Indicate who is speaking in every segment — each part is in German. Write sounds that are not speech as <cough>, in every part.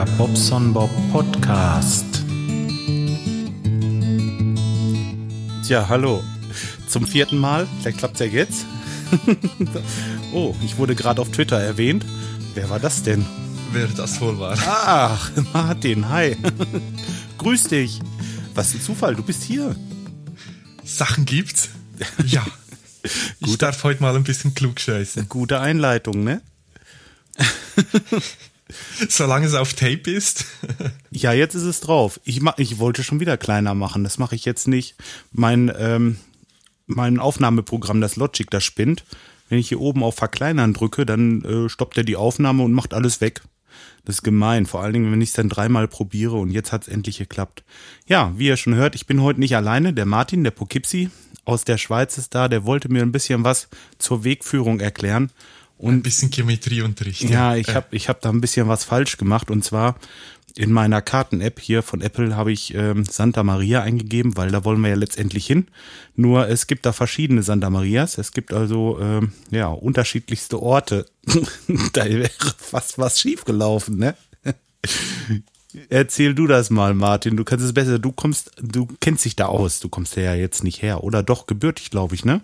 Speaker 1: Der Bobson Bob Podcast. Tja, hallo. Zum vierten Mal. Vielleicht klappt's ja jetzt. <laughs> oh, ich wurde gerade auf Twitter erwähnt. Wer war das denn?
Speaker 2: Wer das wohl war.
Speaker 1: Ach, <laughs> Martin, hi. <laughs> Grüß dich. Was ein Zufall, du bist hier.
Speaker 2: Sachen gibt's. Ja. Ich
Speaker 1: Gut.
Speaker 2: darf heute mal ein bisschen klug scheißen.
Speaker 1: Gute Einleitung, ne? <laughs>
Speaker 2: Solange es auf Tape ist.
Speaker 1: Ja, jetzt ist es drauf. Ich, ma ich wollte schon wieder kleiner machen. Das mache ich jetzt nicht. Mein, ähm, mein Aufnahmeprogramm, das Logic, das spinnt. Wenn ich hier oben auf Verkleinern drücke, dann äh, stoppt er die Aufnahme und macht alles weg. Das ist gemein. Vor allen Dingen, wenn ich es dann dreimal probiere und jetzt hat es endlich geklappt. Ja, wie ihr schon hört, ich bin heute nicht alleine. Der Martin, der Poughkeepsie aus der Schweiz ist da. Der wollte mir ein bisschen was zur Wegführung erklären.
Speaker 2: Ein bisschen Geometrieunterricht.
Speaker 1: Ja, ich habe ich hab da ein bisschen was falsch gemacht und zwar in meiner Karten-App hier von Apple habe ich ähm, Santa Maria eingegeben, weil da wollen wir ja letztendlich hin. Nur es gibt da verschiedene Santa Marias. Es gibt also ähm, ja unterschiedlichste Orte. <laughs> da wäre fast was schiefgelaufen, ne? <laughs> Erzähl du das mal, Martin. Du kannst es besser. Du kommst, du kennst dich da aus. Du kommst ja jetzt nicht her. Oder doch gebürtig, glaube ich, ne?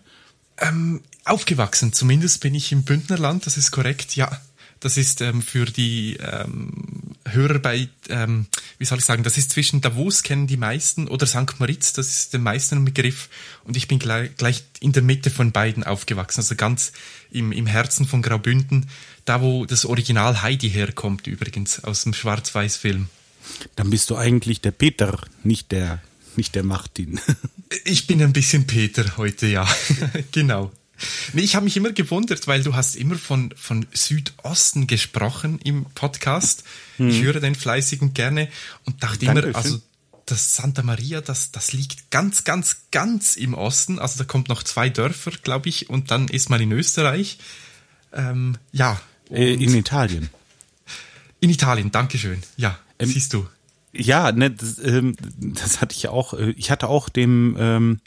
Speaker 2: Ähm, aufgewachsen, zumindest bin ich im Bündnerland, das ist korrekt, ja. Das ist ähm, für die ähm, Hörer bei, ähm, wie soll ich sagen, das ist zwischen Davos kennen die meisten oder St. Moritz, das ist den meisten Begriff. Und ich bin gleich, gleich in der Mitte von beiden aufgewachsen, also ganz im, im Herzen von Graubünden, da wo das Original Heidi herkommt übrigens, aus dem Schwarz-Weiß-Film.
Speaker 1: Dann bist du eigentlich der Peter, nicht der, nicht der Martin. <laughs>
Speaker 2: Ich bin ein bisschen Peter heute, ja. <laughs> genau. Nee, ich habe mich immer gewundert, weil du hast immer von, von Südosten gesprochen im Podcast. Ich höre den fleißig und gerne und dachte
Speaker 1: Dankeschön.
Speaker 2: immer, also das Santa Maria, das, das liegt ganz, ganz, ganz im Osten. Also da kommt noch zwei Dörfer, glaube ich, und dann ist man in Österreich. Ähm, ja.
Speaker 1: Äh, in Italien.
Speaker 2: in Italien, Dankeschön. Ja,
Speaker 1: Ähm,
Speaker 2: siehst du.
Speaker 1: Ja, ne, das, ähm, das hatte ich auch. äh, Ich hatte auch dem, ähm,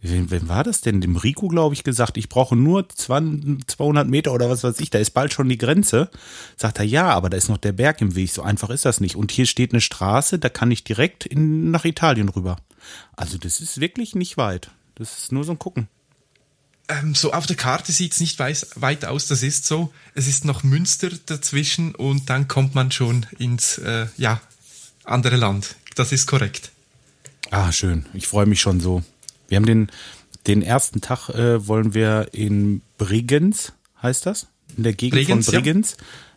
Speaker 1: wem, wem war das denn? Dem Rico, glaube ich, gesagt, ich brauche nur 20, 200 Meter oder was weiß ich, da ist bald schon die Grenze. Sagt er, ja, aber da ist noch der Berg im Weg, so einfach ist das nicht. Und hier steht eine Straße, da kann ich direkt in, nach Italien rüber. Also das ist wirklich nicht weit. Das ist nur so ein Gucken.
Speaker 2: Ähm, so auf der Karte sieht's nicht weiß, weit aus, das ist so. Es ist noch Münster dazwischen und dann kommt man schon ins äh, ja, andere Land. Das ist korrekt.
Speaker 1: Ah, schön. Ich freue mich schon so. Wir haben den, den ersten Tag, äh, wollen wir in Bregenz, heißt das? In der Gegend
Speaker 2: Bregenz,
Speaker 1: von
Speaker 2: ja.
Speaker 1: Bregenz.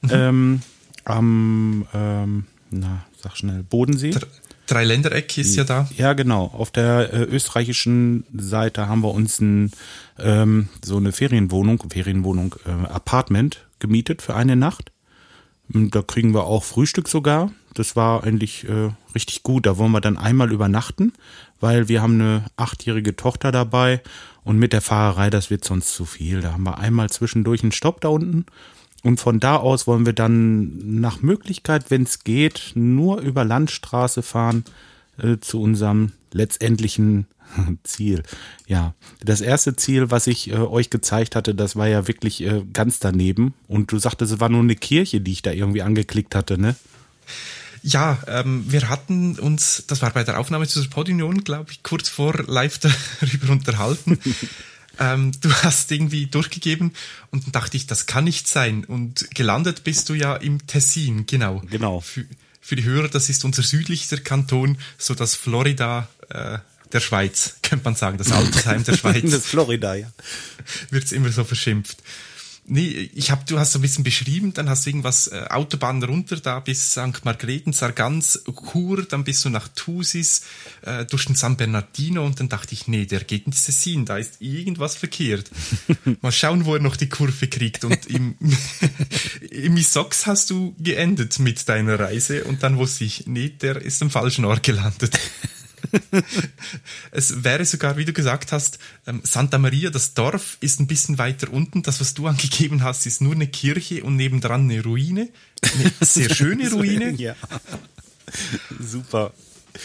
Speaker 1: Ähm, am, ähm, na, sag schnell, Bodensee.
Speaker 2: Dr Dreiländereck ist ja da.
Speaker 1: Ja, genau. Auf der äh, österreichischen Seite haben wir uns ein, ähm, so eine Ferienwohnung, Ferienwohnung, äh, Apartment gemietet für eine Nacht. Da kriegen wir auch Frühstück sogar. Das war eigentlich äh, richtig gut. Da wollen wir dann einmal übernachten, weil wir haben eine achtjährige Tochter dabei und mit der Fahrerei, das wird sonst zu viel. Da haben wir einmal zwischendurch einen Stopp da unten und von da aus wollen wir dann nach Möglichkeit, wenn es geht, nur über Landstraße fahren äh, zu unserem letztendlichen <laughs> Ziel. Ja, das erste Ziel, was ich äh, euch gezeigt hatte, das war ja wirklich äh, ganz daneben. Und du sagtest, es war nur eine Kirche, die ich da irgendwie angeklickt hatte, ne?
Speaker 2: Ja, ähm, wir hatten uns, das war bei der Aufnahme zu der Podium, glaube ich, kurz vor live <laughs> darüber unterhalten. <laughs> ähm, du hast irgendwie durchgegeben und dann dachte ich, das kann nicht sein. Und gelandet bist du ja im Tessin, genau.
Speaker 1: Genau.
Speaker 2: Für, für die Hörer, das ist unser südlichster Kanton, so das Florida äh, der Schweiz, könnte man sagen, das Altersheim der <laughs> Schweiz
Speaker 1: Das Florida, ja.
Speaker 2: wird's immer so verschimpft. Nee, ich hab, du hast so ein bisschen beschrieben, dann hast du irgendwas äh, Autobahn runter da bis St. Margrethen, Sargans, Chur, dann bist du nach Thusis, äh, durch den San Bernardino und dann dachte ich, nee, der geht ins Tessin, da ist irgendwas verkehrt. <laughs> Mal schauen, wo er noch die Kurve kriegt. Und im, <laughs> im Misox hast du geendet mit deiner Reise und dann wusste ich, nee, der ist am falschen Ort gelandet. <laughs> <laughs> Es wäre sogar, wie du gesagt hast, ähm, Santa Maria, das Dorf, ist ein bisschen weiter unten. Das, was du angegeben hast, ist nur eine Kirche und nebendran eine Ruine. Eine sehr <laughs> schöne Ruine.
Speaker 1: ja. Super.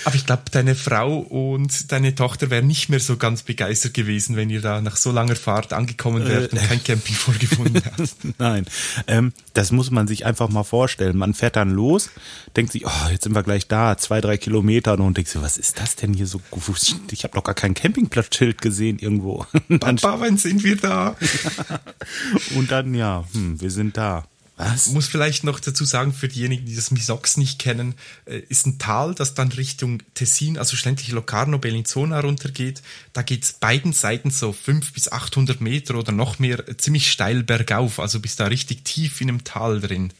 Speaker 2: Aber ich glaube, deine Frau und deine Tochter wären nicht mehr so ganz begeistert gewesen, wenn ihr da nach so langer Fahrt angekommen wärt und kein <laughs> Camping vorgefunden habt.
Speaker 1: Nein, ähm, das muss man sich einfach mal vorstellen. Man fährt dann los, denkt sich, oh, jetzt sind wir gleich da, zwei, drei Kilometer und denkt sich, was ist das denn hier so? Ich habe doch gar kein Campingplatzschild gesehen irgendwo. <laughs>
Speaker 2: Papa, wann sind wir da? <laughs>
Speaker 1: und dann, ja, hm, wir sind da.
Speaker 2: Was? Muss vielleicht noch dazu sagen, für diejenigen, die das Misox nicht kennen, äh, ist ein Tal, das dann Richtung Tessin, also schlussendlich Locarno, Bellinzona runtergeht. Da geht's beiden Seiten so fünf bis achthundert Meter oder noch mehr äh, ziemlich steil bergauf. Also bist da richtig tief in einem Tal drin.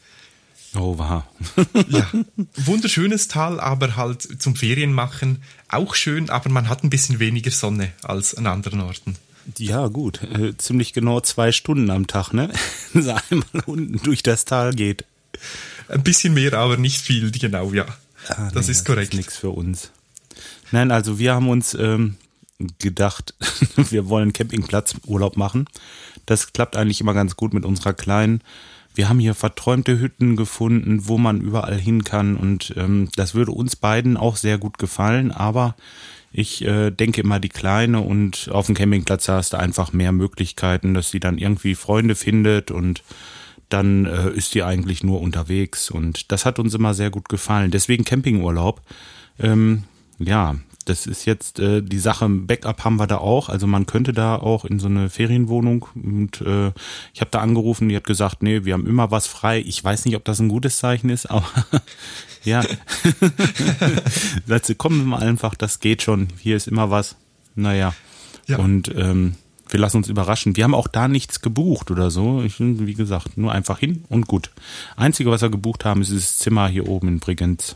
Speaker 1: Oh, wow. <laughs>
Speaker 2: ja, wunderschönes Tal, aber halt zum Ferienmachen auch schön, aber man hat ein bisschen weniger Sonne als an anderen Orten.
Speaker 1: Ja, gut. Äh, ziemlich genau zwei Stunden am Tag, ne? <laughs> so einmal unten durch das Tal geht.
Speaker 2: Ein bisschen mehr, aber nicht viel, genau, ja.
Speaker 1: Ah, das nee, ist korrekt. Das ist nichts für uns. Nein, also wir haben uns ähm, gedacht, <laughs> wir wollen Campingplatzurlaub machen. Das klappt eigentlich immer ganz gut mit unserer Kleinen. Wir haben hier verträumte Hütten gefunden, wo man überall hin kann und ähm, das würde uns beiden auch sehr gut gefallen, aber ich äh, denke immer die Kleine und auf dem Campingplatz hast du einfach mehr Möglichkeiten, dass sie dann irgendwie Freunde findet und dann äh, ist die eigentlich nur unterwegs und das hat uns immer sehr gut gefallen. Deswegen Campingurlaub. Ähm, ja, das ist jetzt äh, die Sache, Backup haben wir da auch. Also man könnte da auch in so eine Ferienwohnung und äh, ich habe da angerufen, die hat gesagt, nee, wir haben immer was frei. Ich weiß nicht, ob das ein gutes Zeichen ist, <laughs> aber ja. Sagst kommen wir mal einfach, das geht schon. Hier ist immer was. Naja. Ja. Und ähm, wir lassen uns überraschen. Wir haben auch da nichts gebucht oder so. Ich, wie gesagt, nur einfach hin und gut. Einzige, was wir gebucht haben, ist das Zimmer hier oben in Bregenz.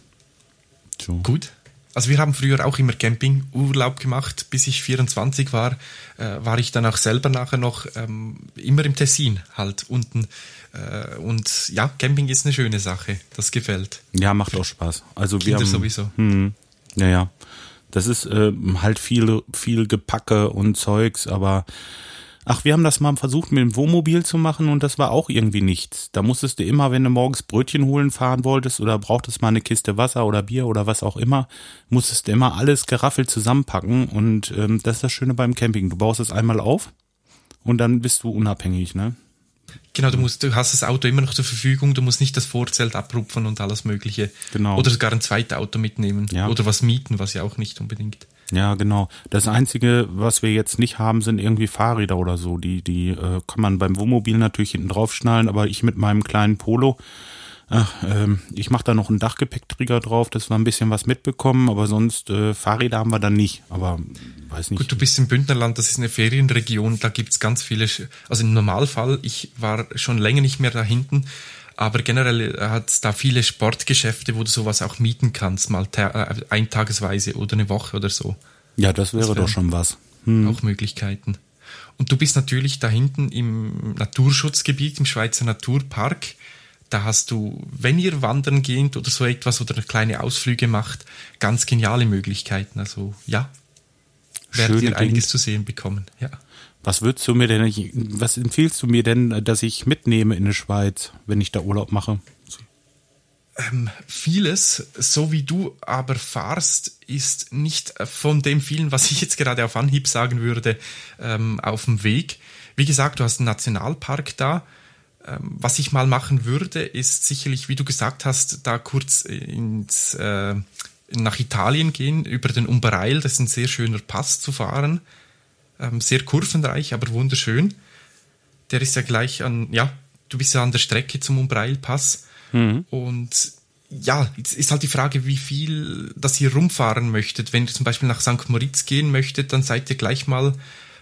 Speaker 2: So. Gut. Also wir haben früher auch immer Campingurlaub gemacht. Bis ich 24 war, äh, war ich dann auch selber nachher noch ähm, immer im Tessin halt unten. Äh, und ja, Camping ist eine schöne Sache. Das gefällt.
Speaker 1: Ja, macht auch Spaß. Also
Speaker 2: Kinder
Speaker 1: wir haben,
Speaker 2: sowieso.
Speaker 1: Hm, ja, ja. Das ist äh, halt viel, viel Gepacke und Zeugs, aber Ach, wir haben das mal versucht mit dem Wohnmobil zu machen und das war auch irgendwie nichts. Da musstest du immer, wenn du morgens Brötchen holen fahren wolltest oder brauchtest mal eine Kiste Wasser oder Bier oder was auch immer, musstest du immer alles geraffelt zusammenpacken und ähm, das ist das Schöne beim Camping. Du baust es einmal auf und dann bist du unabhängig, ne?
Speaker 2: Genau, du musst, du hast das Auto immer noch zur Verfügung, du musst nicht das Vorzelt abrupfen und alles Mögliche.
Speaker 1: Genau.
Speaker 2: Oder sogar ein zweites Auto mitnehmen. Ja. Oder was mieten, was ja auch nicht unbedingt.
Speaker 1: Ja, genau. Das Einzige, was wir jetzt nicht haben, sind irgendwie Fahrräder oder so. Die, die äh, kann man beim Wohnmobil natürlich hinten drauf schnallen, aber ich mit meinem kleinen Polo, ach, ähm, ich mache da noch einen Dachgepäckträger drauf, dass wir ein bisschen was mitbekommen, aber sonst äh, Fahrräder haben wir dann nicht. Aber weiß nicht.
Speaker 2: Gut, du bist im Bündnerland, das ist eine Ferienregion, da gibt's ganz viele, also im Normalfall, ich war schon länger nicht mehr da hinten, aber generell hat es da viele Sportgeschäfte, wo du sowas auch mieten kannst, mal äh, eintagesweise oder eine Woche oder so.
Speaker 1: Ja, das wäre das doch schon was.
Speaker 2: Hm. Auch Möglichkeiten. Und du bist natürlich da hinten im Naturschutzgebiet, im Schweizer Naturpark. Da hast du, wenn ihr wandern geht oder so etwas oder eine kleine Ausflüge macht, ganz geniale Möglichkeiten. Also ja, werdet ihr einiges zu sehen bekommen. Ja.
Speaker 1: Was würdest du mir denn, was empfiehlst du mir denn, dass ich mitnehme in die Schweiz, wenn ich da Urlaub mache?
Speaker 2: Ähm, vieles, so wie du aber fahrst, ist nicht von dem vielen, was ich jetzt gerade auf Anhieb sagen würde, ähm, auf dem Weg. Wie gesagt, du hast einen Nationalpark da. Ähm, was ich mal machen würde, ist sicherlich, wie du gesagt hast, da kurz ins, äh, nach Italien gehen, über den Umbereil. Das ist ein sehr schöner Pass zu fahren ähm, sehr kurvenreich, aber wunderschön. Der ist ja gleich an, ja, du bist ja an der Strecke zum Umbreilpass. Mhm. Und ja, jetzt ist halt die Frage, wie viel, dass ihr rumfahren möchtet. Wenn ihr zum Beispiel nach St. Moritz gehen möchtet, dann seid ihr gleich mal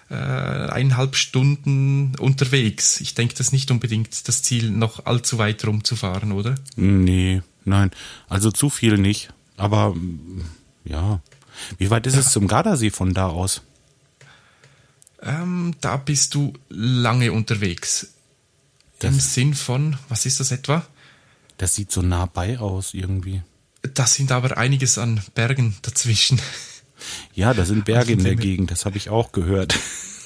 Speaker 2: äh, eineinhalb Stunden unterwegs. Ich denke, das ist nicht unbedingt das Ziel, noch allzu weit rumzufahren, oder?
Speaker 1: Nee, nein. Also zu viel nicht. Aber ja. Wie weit ist ja. es zum Gardasee von da aus?
Speaker 2: Ähm, da bist du lange unterwegs. Das Im Sinn von, was ist das etwa?
Speaker 1: Das sieht so nah bei aus irgendwie.
Speaker 2: Das sind aber einiges an Bergen dazwischen.
Speaker 1: Ja, da sind Berge in der Gegend, das habe ich auch gehört.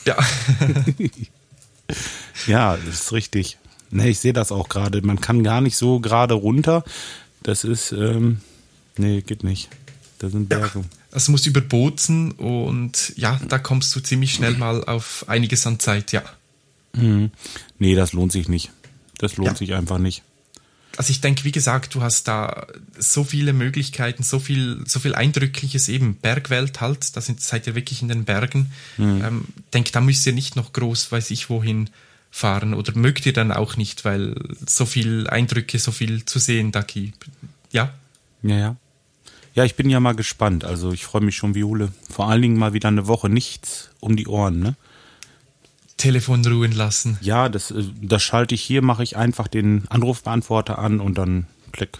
Speaker 2: Ja. <laughs>
Speaker 1: ja, das ist richtig. Ne, ich sehe das auch gerade. Man kann gar nicht so gerade runter. Das ist, ähm, nee, geht nicht. Da sind Berge.
Speaker 2: Ja, also musst über Bozen und ja, da kommst du ziemlich schnell mal auf einiges an Zeit, ja.
Speaker 1: Mhm. Nee, das lohnt sich nicht. Das lohnt ja. sich einfach nicht.
Speaker 2: Also ich denke, wie gesagt, du hast da so viele Möglichkeiten, so viel, so viel Eindrückliches eben. Bergwelt halt, da sind, seid ihr wirklich in den Bergen. Mhm. Ähm, denk, da müsst ihr nicht noch groß, weiß ich wohin fahren oder mögt ihr dann auch nicht, weil so viel Eindrücke, so viel zu sehen da gibt. Ja?
Speaker 1: Ja, ja. Ja, ich bin ja mal gespannt. Also ich freue mich schon wie Jule. Vor allen Dingen mal wieder eine Woche nichts um die Ohren, ne?
Speaker 2: Telefon ruhen lassen.
Speaker 1: Ja, das, äh, das schalte ich hier, mache ich einfach den Anrufbeantworter an und dann klick.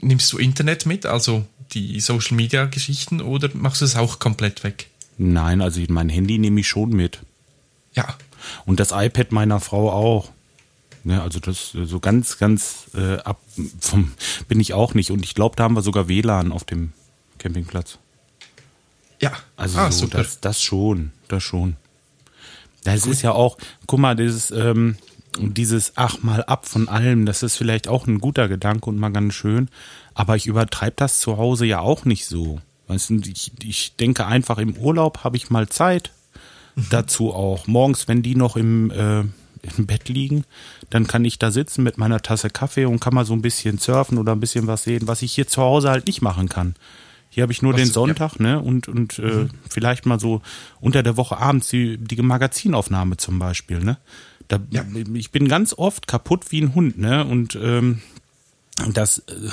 Speaker 2: Nimmst du Internet mit, also die Social Media Geschichten, oder machst du es auch komplett weg?
Speaker 1: Nein, also mein Handy nehme ich schon mit.
Speaker 2: Ja.
Speaker 1: Und das iPad meiner Frau auch. Ne, also das äh, so ganz, ganz äh, ab vom bin ich auch nicht. Und ich glaube, da haben wir sogar WLAN auf dem Campingplatz.
Speaker 2: Ja.
Speaker 1: Also ah, so, das, das schon, das schon. Das ist ja auch, guck mal, dieses, ähm, dieses Ach mal ab von allem, das ist vielleicht auch ein guter Gedanke und mal ganz schön, aber ich übertreibe das zu Hause ja auch nicht so. Weißt du, ich, ich denke einfach, im Urlaub habe ich mal Zeit mhm. dazu auch. Morgens, wenn die noch im, äh, im Bett liegen, dann kann ich da sitzen mit meiner Tasse Kaffee und kann mal so ein bisschen surfen oder ein bisschen was sehen, was ich hier zu Hause halt nicht machen kann. Hier habe ich nur Was, den Sonntag, ja. ne? Und, und äh, mhm. vielleicht mal so unter der Woche abends die, die Magazinaufnahme zum Beispiel, ne? Da, ja. Ich bin ganz oft kaputt wie ein Hund, ne? Und ähm, das, äh,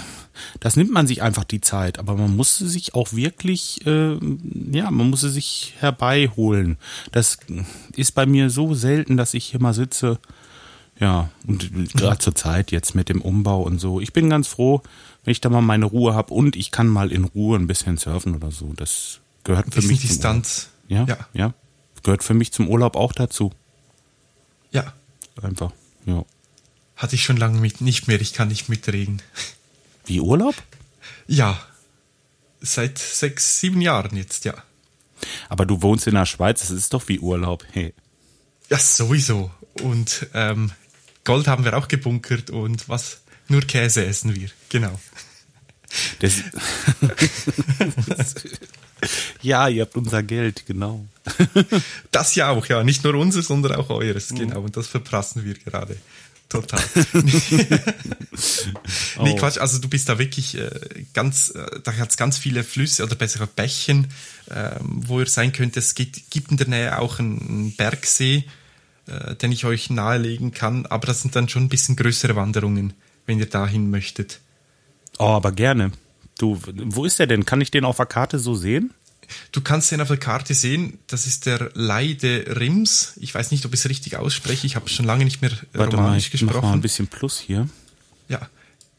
Speaker 1: das nimmt man sich einfach die Zeit, aber man muss sich auch wirklich, äh, ja, man muss sie sich herbeiholen. Das ist bei mir so selten, dass ich hier mal sitze. Ja, und gerade zur Zeit jetzt mit dem Umbau und so. Ich bin ganz froh, wenn ich da mal meine Ruhe habe und ich kann mal in Ruhe ein bisschen surfen oder so. Das gehört für mich.
Speaker 2: Distanz.
Speaker 1: Ja, ja, ja. Gehört für mich zum Urlaub auch dazu.
Speaker 2: Ja.
Speaker 1: Einfach, ja.
Speaker 2: Hatte ich schon lange mit, nicht mehr, ich kann nicht mitreden.
Speaker 1: Wie Urlaub?
Speaker 2: Ja. Seit sechs, sieben Jahren jetzt, ja.
Speaker 1: Aber du wohnst in der Schweiz, das ist doch wie Urlaub, hey.
Speaker 2: Ja, sowieso. Und ähm, Gold haben wir auch gebunkert und was nur Käse essen wir, genau.
Speaker 1: Das, <laughs> ja, ihr habt unser Geld, genau.
Speaker 2: Das ja auch, ja. Nicht nur unser, sondern auch eures, mhm. genau. Und das verprassen wir gerade. Total. <laughs> <laughs> nee, oh. Quatsch, also du bist da wirklich äh, ganz, äh, da hat es ganz viele Flüsse oder besser Bächen, äh, wo ihr sein könnt. Es gibt, gibt in der Nähe auch einen Bergsee, äh, den ich euch nahelegen kann, aber das sind dann schon ein bisschen größere Wanderungen wenn ihr dahin möchtet.
Speaker 1: Oh, aber gerne. Du, wo ist der denn? Kann ich den auf der Karte so sehen?
Speaker 2: Du kannst den auf der Karte sehen. Das ist der Leide Rims. Ich weiß nicht, ob ich es richtig ausspreche. Ich habe schon lange nicht mehr
Speaker 1: Warte romanisch mal, ich gesprochen. Mach mal ein bisschen Plus hier.
Speaker 2: Ja,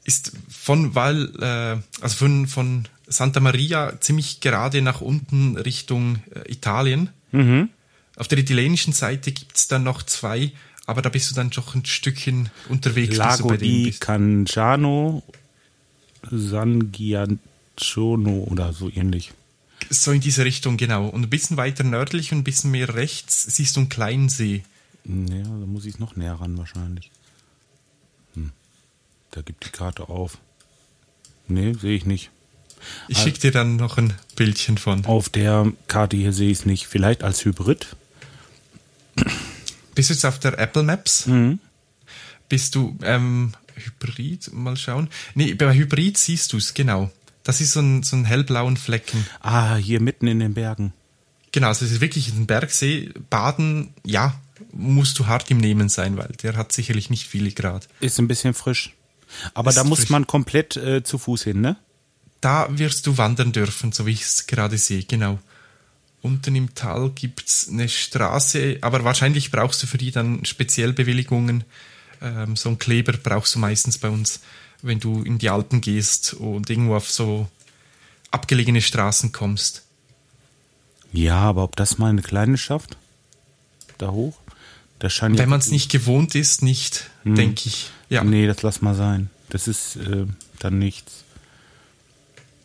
Speaker 2: ist von Val, äh, also von, von Santa Maria ziemlich gerade nach unten Richtung äh, Italien. Mhm. Auf der italienischen Seite gibt es dann noch zwei aber da bist du dann doch ein Stückchen unterwegs.
Speaker 1: Lago di Canciano, San Gianciano oder so ähnlich.
Speaker 2: So in diese Richtung, genau. Und ein bisschen weiter nördlich und ein bisschen mehr rechts siehst du einen kleinen See.
Speaker 1: Ja, da muss ich noch näher ran wahrscheinlich. Hm. Da gibt die Karte auf. Nee, sehe ich nicht.
Speaker 2: Ich schicke dir dann noch ein Bildchen von.
Speaker 1: Auf der Karte hier sehe ich es nicht. Vielleicht als Hybrid.
Speaker 2: Bist du jetzt auf der Apple Maps? Mhm. Bist du ähm, Hybrid? Mal schauen. Nee, bei Hybrid siehst du es, genau. Das ist so ein, so ein hellblauen Flecken.
Speaker 1: Ah, hier mitten in den Bergen.
Speaker 2: Genau, also es ist wirklich ein Bergsee. Baden, ja, musst du hart im Nehmen sein, weil der hat sicherlich nicht viele Grad.
Speaker 1: Ist ein bisschen frisch. Aber ist da muss frisch. man komplett äh, zu Fuß hin, ne?
Speaker 2: Da wirst du wandern dürfen, so wie ich es gerade sehe, genau. Unten im Tal gibt's eine Straße, aber wahrscheinlich brauchst du für die dann Speziellbewilligungen. Ähm, so einen Kleber brauchst du meistens bei uns, wenn du in die Alpen gehst und irgendwo auf so abgelegene Straßen kommst.
Speaker 1: Ja, aber ob das mal eine kleine schafft? Da hoch?
Speaker 2: Das scheint Wenn man es nicht gewohnt ist, nicht, hm. denke ich.
Speaker 1: Ja. Nee, das lass mal sein. Das ist äh, dann nichts.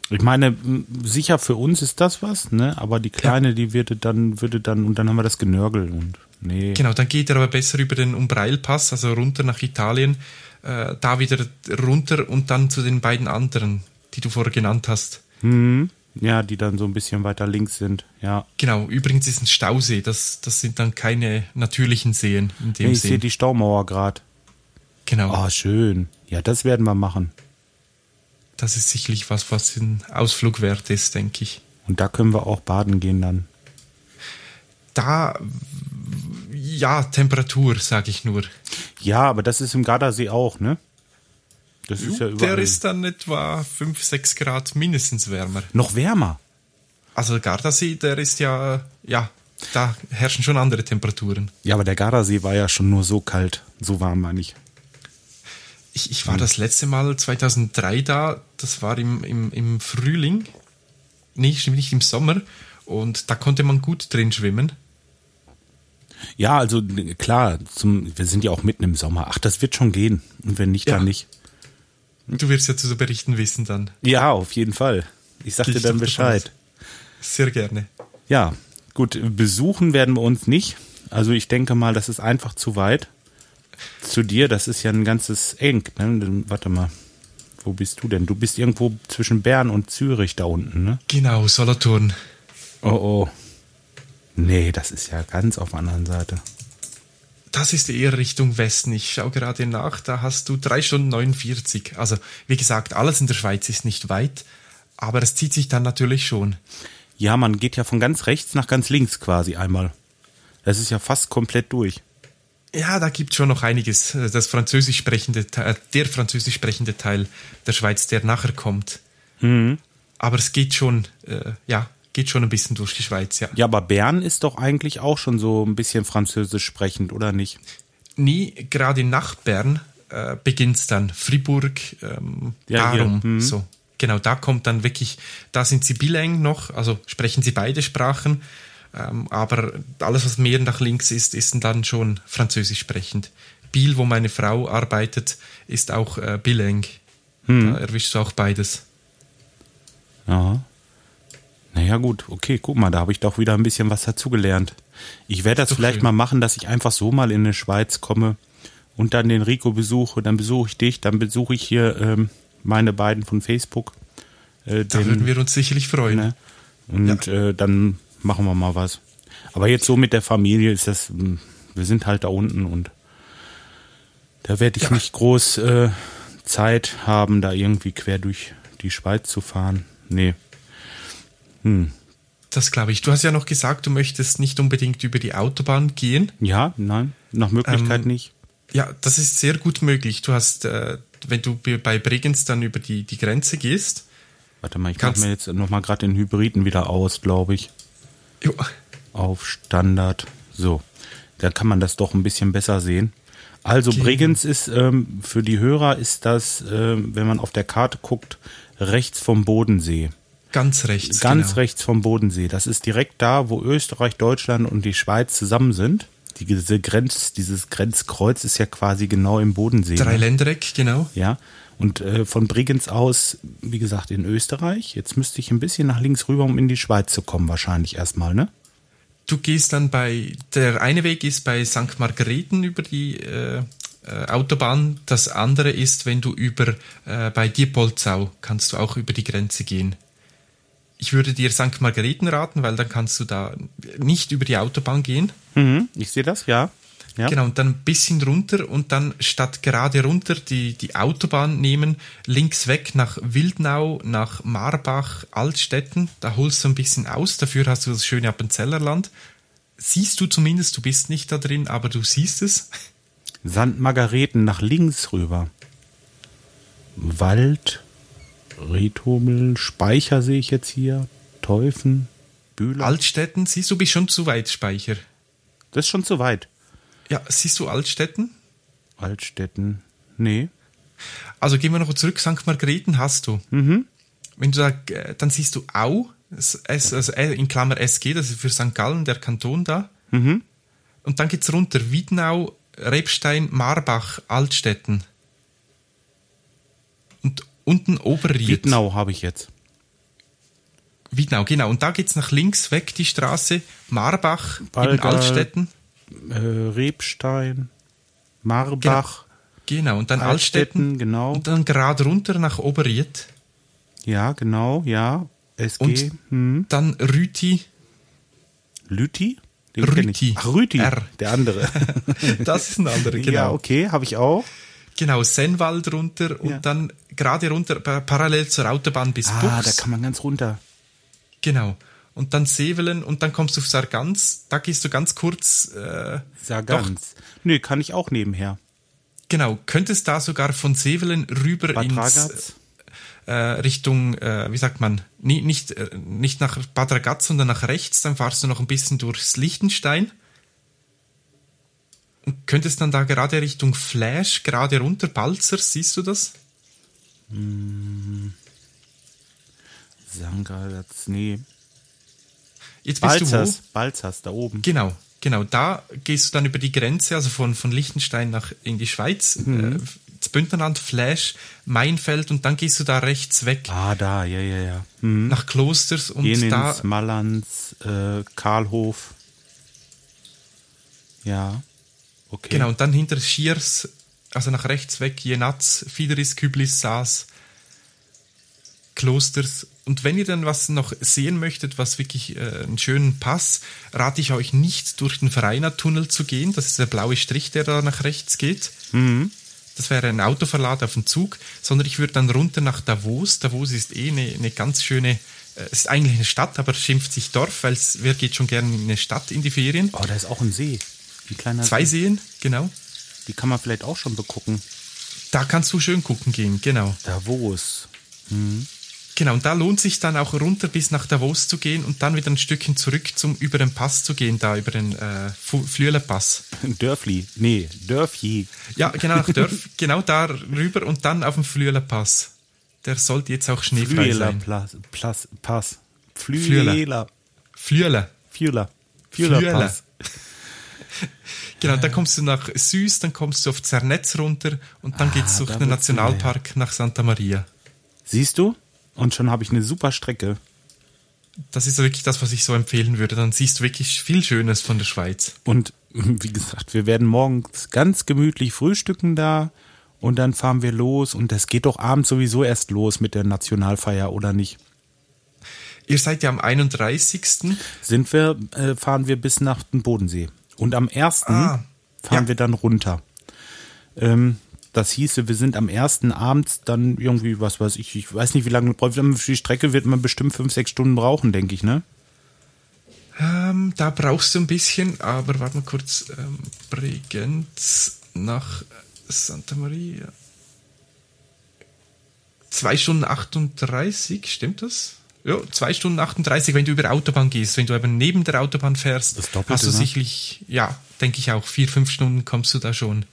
Speaker 1: Ich meine, sicher für uns ist das was, ne? Aber die kleine, ja. die würde dann, würde dann, und dann haben wir das Genörgel und nee.
Speaker 2: Genau, dann geht er aber besser über den Umbrailpass, also runter nach Italien, äh, da wieder runter und dann zu den beiden anderen, die du vorher genannt hast. Mhm.
Speaker 1: Ja, die dann so ein bisschen weiter links sind, ja.
Speaker 2: Genau, übrigens ist ein Stausee, das, das sind dann keine natürlichen Seen in dem
Speaker 1: ich sehe die Staumauer gerade.
Speaker 2: Genau,
Speaker 1: Oh, schön. Ja, das werden wir machen.
Speaker 2: das ist sicherlich was, was ein Ausflug wert ist, denke ich.
Speaker 1: Und da können wir auch baden gehen dann.
Speaker 2: Da, ja, Temperatur, sage ich nur.
Speaker 1: Ja, aber das ist im Gardasee auch, ne? Das ist ja überall.
Speaker 2: Der ist dann etwa 5, 6 Grad mindestens wärmer.
Speaker 1: noch wärmer.
Speaker 2: Also Gardasee, der ist ja, ja, da herrschen schon andere Temperaturen.
Speaker 1: Ja, aber der Gardasee war ja schon nur so kalt. So warm meine ich.
Speaker 2: Ich, ich war das letzte Mal 2003 da, das war im, im, im Frühling, nee, stimmt nicht im Sommer, und da konnte man gut drin schwimmen.
Speaker 1: Ja, also klar, zum, wir sind ja auch mitten im Sommer. Ach, das wird schon gehen. Und wenn nicht,
Speaker 2: Ja.
Speaker 1: dann nicht.
Speaker 2: Du wirst ja zu berichten wissen dann.
Speaker 1: Ja, auf jeden Fall. Ich sag
Speaker 2: Gehe
Speaker 1: dir
Speaker 2: ich
Speaker 1: dann Bescheid.
Speaker 2: Sehr gerne.
Speaker 1: Ja, gut, besuchen werden wir uns nicht. Also ich denke mal, das ist einfach zu weit. Zu dir, das ist ja ein ganzes Eng. Ne? Warte mal, wo bist du denn? Du bist irgendwo zwischen Bern und Zürich da unten, ne?
Speaker 2: Genau, Solothurn.
Speaker 1: Oh oh. Nee, das ist ja ganz auf der anderen Seite.
Speaker 2: Das ist eher Richtung Westen. Ich schaue gerade nach, da hast du 3 Stunden 49. Also, wie gesagt, alles in der Schweiz ist nicht weit, aber es zieht sich dann natürlich schon.
Speaker 1: Ja, man geht ja von ganz rechts nach ganz links quasi einmal. Das ist ja fast komplett durch.
Speaker 2: Ja, da gibt schon noch einiges. Das französisch sprechende, äh, der französisch sprechende Teil der Schweiz, der nachher kommt. Aber es geht schon, äh, ja, geht schon ein bisschen durch die Schweiz, ja.
Speaker 1: Ja, aber Bern ist doch eigentlich auch schon so ein bisschen französisch sprechend, oder nicht?
Speaker 2: Nie, gerade nach Bern äh, beginnt's dann. Fribourg, ähm,
Speaker 1: Ja,
Speaker 2: darum,
Speaker 1: mhm.
Speaker 2: so. Genau, da kommt dann wirklich, da sind sie bilang noch, also sprechen sie beide Sprachen, ähm, aber alles, was mehr nach links ist, ist dann schon französisch sprechend. Biel, wo meine Frau arbeitet, ist auch äh, bilang.
Speaker 1: Mhm.
Speaker 2: Da erwischst du auch beides.
Speaker 1: Ja. Naja, gut, okay, guck mal, da habe ich doch wieder ein bisschen was dazugelernt. Ich werde das
Speaker 2: Doch
Speaker 1: vielleicht
Speaker 2: schön.
Speaker 1: mal machen, dass ich einfach so mal in die Schweiz komme und dann den Rico besuche, dann besuche ich dich, dann besuche ich hier ähm, meine beiden von Facebook. Äh,
Speaker 2: Da
Speaker 1: den-
Speaker 2: würden wir uns sicherlich freuen.
Speaker 1: ne? Und äh, dann machen wir mal was. Aber jetzt so mit der Familie ist das, mh, wir sind halt da unten und da werde ich
Speaker 2: Ja.
Speaker 1: nicht groß äh, Zeit haben, da irgendwie quer durch die Schweiz zu fahren. Nee.
Speaker 2: Das glaube ich. Du hast ja noch gesagt, du möchtest nicht unbedingt über die Autobahn gehen.
Speaker 1: Ja, nein, nach Möglichkeit
Speaker 2: Ähm,
Speaker 1: nicht.
Speaker 2: Ja, das ist sehr gut möglich. Du hast, äh, wenn du bei- Bregenz dann über die, die Grenze gehst,
Speaker 1: Warte mal, ich mache mir jetzt nochmal gerade den Hybriden wieder aus, glaube ich.
Speaker 2: jo,
Speaker 1: Auf Standard. So, da kann man das doch ein bisschen besser sehen. Also
Speaker 2: Genau.
Speaker 1: Bregenz ist ähm, für die Hörer ist das, ähm, wenn man auf der Karte guckt, rechts vom Bodensee.
Speaker 2: Ganz rechts.
Speaker 1: Ganz
Speaker 2: genau.
Speaker 1: rechts vom Bodensee. Das ist direkt da, wo Österreich, Deutschland und die Schweiz zusammen sind. Die, diese Grenz, dieses Grenzkreuz ist ja quasi genau im Bodensee. Ne?
Speaker 2: Ländereck, genau.
Speaker 1: Ja. Und äh, von Bregenz aus, wie gesagt, in Österreich. Jetzt müsste ich ein bisschen nach links rüber, um in die Schweiz zu kommen, wahrscheinlich erstmal, ne?
Speaker 2: Du gehst dann bei, der eine Weg ist bei St. Margareten über die äh, äh, Autobahn. Das andere ist, wenn du über, äh, bei Diepolzau kannst du auch über die Grenze gehen. Ich würde dir St. Margareten raten, weil dann kannst du da nicht über die Autobahn gehen.
Speaker 1: Mhm, ich sehe das, ja. ja.
Speaker 2: Genau, und dann ein bisschen runter und dann statt gerade runter die, die Autobahn nehmen, links weg nach Wildnau, nach Marbach, Altstetten. Da holst du ein bisschen aus, dafür hast du das schöne Appenzellerland. Siehst du zumindest, du bist nicht da drin, aber du siehst es.
Speaker 1: St. Margareten nach links rüber. Wald, Riethobel, Speicher sehe ich jetzt hier. Teufen, Bühler.
Speaker 2: Altstetten, siehst du, bist schon zu weit, Speicher.
Speaker 1: das ist schon zu weit.
Speaker 2: Ja, siehst du Altstetten?
Speaker 1: Altstetten. Nee.
Speaker 2: Also gehen wir noch zurück, St. Margareten hast du.
Speaker 1: Mhm.
Speaker 2: Wenn du da, äh, dann siehst du Au, S, also äh, in Klammer SG, das ist für St. Gallen, der Kanton da.
Speaker 1: Mhm.
Speaker 2: Und dann geht's runter, Wiednau, Rebstein, Marbach, Altstetten. Und unten Oberried.
Speaker 1: Wiednau habe ich jetzt.
Speaker 2: Wiednau, genau. Und da geht's nach links weg, die Straße, Marbach, eben
Speaker 1: Balga.
Speaker 2: Altstetten.
Speaker 1: Äh, Rebstein, Marbach.
Speaker 2: Genau, und dann
Speaker 1: Altstetten,
Speaker 2: Altstetten.
Speaker 1: genau.
Speaker 2: Und dann gerade runter nach Oberried.
Speaker 1: Ja, genau, ja. SG.
Speaker 2: Und
Speaker 1: hm.
Speaker 2: dann Rüti.
Speaker 1: Lüti? Den
Speaker 2: Rüti.
Speaker 1: Ach, Rüti.
Speaker 2: R.
Speaker 1: Der andere. <laughs>
Speaker 2: Das ist ein anderer, <laughs> genau.
Speaker 1: Ja, okay, habe ich auch.
Speaker 2: Genau, Senwald runter und
Speaker 1: Ja.
Speaker 2: dann gerade runter, pa- parallel zur Autobahn bis
Speaker 1: Ah,
Speaker 2: Buchs.
Speaker 1: da kann man ganz runter.
Speaker 2: Genau. Und dann Sevelen und dann kommst du auf Sargans. Da gehst du ganz kurz. Äh,
Speaker 1: Sag
Speaker 2: Doch.
Speaker 1: Nö, kann ich auch nebenher.
Speaker 2: genau, könntest da sogar von Sevelen rüber
Speaker 1: Bad
Speaker 2: ins
Speaker 1: Ragaz.
Speaker 2: äh, Richtung, äh, wie sagt man, nie, nicht, äh, nicht nach Bad Ragaz, sondern nach rechts. Dann fahrst du noch ein bisschen durchs Liechtenstein. Und könntest dann da gerade Richtung Flash, gerade runter, Balzer, siehst du das?
Speaker 1: Sangalaz, nee.
Speaker 2: Jetzt bist du wo?
Speaker 1: Balzers, Balzers, da oben.
Speaker 2: Genau, genau. Da gehst du dann über die Grenze, also von, von Liechtenstein nach in die Schweiz, äh, ins Bündnerland, Flash, Mainfeld und dann gehst du da rechts weg
Speaker 1: Ah, da, ja, ja, ja. Hm.
Speaker 2: nach Klosters und
Speaker 1: Jenins,
Speaker 2: da
Speaker 1: Mallanz, äh, Karlhof. Ja, okay.
Speaker 2: genau und dann hinter Schiers, also nach rechts weg, Jenatz, Fideris, Küblis, Saas, Klosters. Und wenn ihr dann was noch sehen möchtet, was wirklich äh, einen schönen Pass, rate ich euch nicht durch den Vereinertunnel zu gehen. Das ist der blaue Strich, der da nach rechts geht. Das wäre ein Autoverlad auf dem Zug, sondern ich würde dann runter nach Davos. Davos ist eh eine, eine ganz schöne, äh, ist eigentlich eine Stadt, aber schimpft sich Dorf, weil wer geht schon gerne in eine Stadt in die Ferien?
Speaker 1: Oh, da ist auch ein See. Ein kleiner
Speaker 2: Zwei
Speaker 1: See.
Speaker 2: Seen, genau.
Speaker 1: Die kann man vielleicht auch schon begucken.
Speaker 2: Da kannst du schön gucken gehen, genau.
Speaker 1: Davos.
Speaker 2: Genau, und da lohnt sich dann auch runter bis nach Davos zu gehen und dann wieder ein Stückchen zurück zum über den Pass zu gehen, da über den äh, Fu- Flüeler Pass. <laughs>
Speaker 1: Dörfli. Nee, Dörfli.
Speaker 2: Ja, genau, nach Dörf, <laughs> genau da rüber und dann auf dem Flüeler Pass. Der sollte jetzt auch schneefrei
Speaker 1: Flüeler
Speaker 2: sein.
Speaker 1: Plas, Plas, Pass.
Speaker 2: Flüeler.
Speaker 1: Flüeler.
Speaker 2: Flüeler.
Speaker 1: Flüeler. Flüeler
Speaker 2: Flüeler.
Speaker 1: Pass. <laughs>
Speaker 2: Genau, dann kommst du nach Süß, dann kommst du auf Zernetz runter und dann geht's durch
Speaker 1: Ah, da
Speaker 2: den Nationalpark nach Santa Maria.
Speaker 1: Siehst du? Und schon habe ich eine super Strecke.
Speaker 2: Das ist wirklich das, was ich so empfehlen würde. Dann siehst du wirklich viel Schönes von der Schweiz.
Speaker 1: Und <laughs> wie gesagt, wir werden morgens ganz gemütlich frühstücken da und dann fahren wir los und das geht doch abends sowieso erst los mit der Nationalfeier oder nicht?
Speaker 2: Ihr seid ja am 31.
Speaker 1: Sind wir, äh, fahren wir bis nach den Bodensee. Und am 1.
Speaker 2: Ah,
Speaker 1: fahren
Speaker 2: ja.
Speaker 1: wir dann runter. Ähm, das hieße, wir sind am ersten abends dann irgendwie, was weiß ich, ich weiß nicht, wie lange für die Strecke, wird man bestimmt fünf, sechs Stunden brauchen, denke ich, ne?
Speaker 2: Ähm, da brauchst du ein bisschen, aber warte mal kurz. Ähm, Bregenz nach Santa Maria. Zwei Stunden 38, stimmt das? Ja, zwei Stunden 38, wenn du über Autobahn gehst. Wenn du eben neben der Autobahn fährst,
Speaker 1: Das Doppelte,
Speaker 2: hast du
Speaker 1: ne?
Speaker 2: sicherlich, ja, denke ich auch, vier, fünf Stunden kommst du da schon.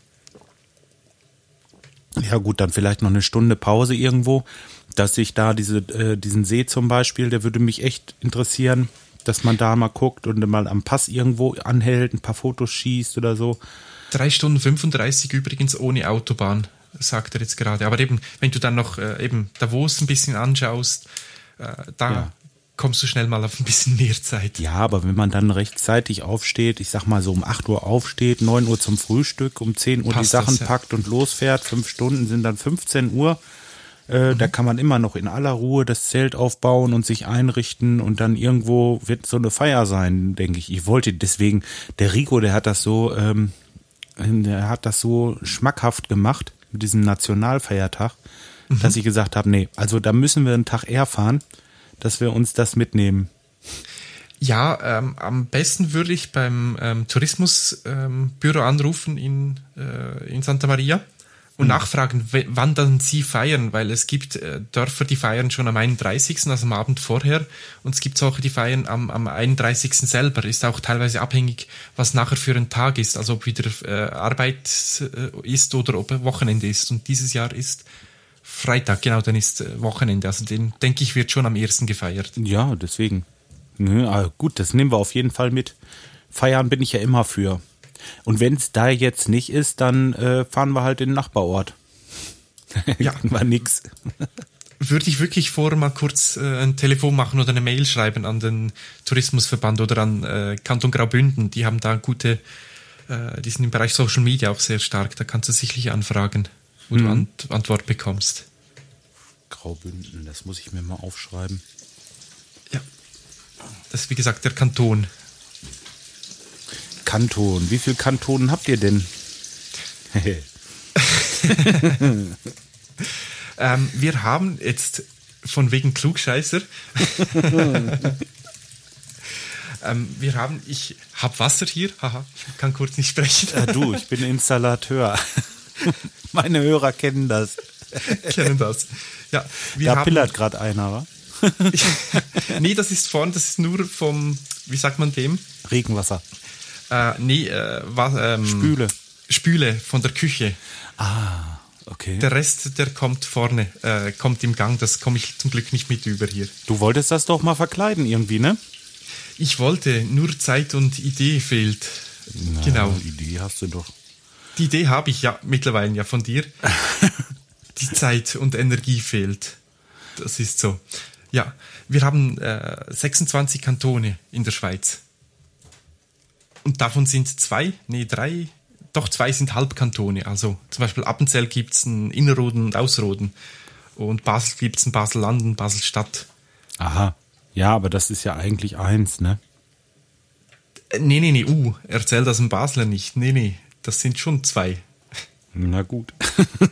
Speaker 1: Ja gut, dann vielleicht noch eine Stunde Pause irgendwo, dass ich da diese, äh, diesen See zum Beispiel, der würde mich echt interessieren, dass man da mal guckt und mal am Pass irgendwo anhält, ein paar Fotos schießt oder so.
Speaker 2: Drei Stunden 35 übrigens ohne Autobahn, sagt er jetzt gerade. Aber eben, wenn du dann noch äh, eben Davos ein bisschen anschaust, da
Speaker 1: Ja.
Speaker 2: kommst du schnell mal auf ein bisschen mehr Zeit.
Speaker 1: Ja, aber wenn man dann rechtzeitig aufsteht, ich sag mal so um 8 Uhr aufsteht, 9 Uhr zum Frühstück, um 10 Uhr die
Speaker 2: Passt das,
Speaker 1: Sachen
Speaker 2: ja.
Speaker 1: packt und losfährt, fünf Stunden sind dann 15 Uhr. Äh, Da kann man immer noch in aller Ruhe das Zelt aufbauen und sich einrichten und dann irgendwo wird so eine Feier sein, denke ich. Ich wollte deswegen, der Rico, der hat das so, ähm, der hat das so schmackhaft gemacht mit diesem Nationalfeiertag, dass ich gesagt habe, nee, also da müssen wir einen Tag eher fahren, dass wir uns das mitnehmen.
Speaker 2: Ja, ähm, am besten würde ich beim ähm, Tourismusbüro ähm, anrufen in, äh, in Santa Maria und nachfragen, w- wann dann sie feiern, weil es gibt äh, Dörfer, die feiern schon am 31., also am Abend vorher, und es gibt solche, die feiern am, am 31. selber. Ist auch teilweise abhängig, was nachher für ein Tag ist, also ob wieder äh, Arbeit äh, ist oder ob Wochenende ist. Und dieses Jahr ist Freitag, genau, dann ist äh, Wochenende. Also den, denke ich, wird schon am ersten gefeiert.
Speaker 1: Ja, deswegen. Nö, aber gut, das nehmen wir auf jeden Fall mit. Feiern bin ich ja immer für. Und wenn es da jetzt nicht ist, dann äh, fahren wir halt in den Nachbarort. <laughs>
Speaker 2: Ja.
Speaker 1: War nix.
Speaker 2: würde ich wirklich vor mal kurz äh, ein Telefon machen oder eine Mail schreiben an den Tourismusverband oder an äh, Kanton Graubünden. Die haben da gute, äh, die sind im Bereich Social Media auch sehr stark. Da kannst du sicherlich anfragen, wo du Ant Antwort bekommst.
Speaker 1: Graubünden, das muss ich mir mal aufschreiben.
Speaker 2: Das ist wie gesagt der Kanton.
Speaker 1: Kanton. Wie viele Kantonen habt ihr denn? <laughs>
Speaker 2: ähm, wir haben jetzt von wegen Klugscheißer. <laughs> ähm, wir haben, ich habe Wasser hier, haha, ich kann kurz nicht sprechen.
Speaker 1: Ja, du, ich bin Installateur. <laughs> <laughs> Meine Hörer kennen das. <laughs>
Speaker 2: kennen das. Ja,
Speaker 1: wir da haben, pillert gerade einer, wa? <laughs>
Speaker 2: nee, das ist vorne, das ist nur vom, wie sagt man dem?
Speaker 1: Regenwasser.
Speaker 2: Äh, nee, äh, was, ähm,
Speaker 1: Spüle.
Speaker 2: Spüle von der Küche.
Speaker 1: Ah, okay.
Speaker 2: Der Rest, der kommt vorne, äh, kommt im Gang. Das komme ich zum Glück nicht mit über hier.
Speaker 1: Du wolltest das doch mal verkleiden irgendwie, ne?
Speaker 2: Ich wollte, nur Zeit und Idee fehlt.
Speaker 1: Na, genau. Idee hast du doch.
Speaker 2: Die Idee habe ich ja mittlerweile ja von dir. <laughs> Die Zeit und Energie fehlt. Das ist so. Ja, wir haben äh, 26 Kantone in der Schweiz. Und davon sind zwei, nee, drei, doch zwei sind Halbkantone. Also zum Beispiel Appenzell gibt es einen Innerrhoden und Außerrhoden. Und Basel gibt es ein Basel-Land und Basel-Stadt.
Speaker 1: Aha. Ja, aber das ist ja eigentlich eins, ne?
Speaker 2: Äh, nee, nee, nee, uh, erzähl das im Basler nicht. Nee, nee, das sind schon zwei.
Speaker 1: Na gut.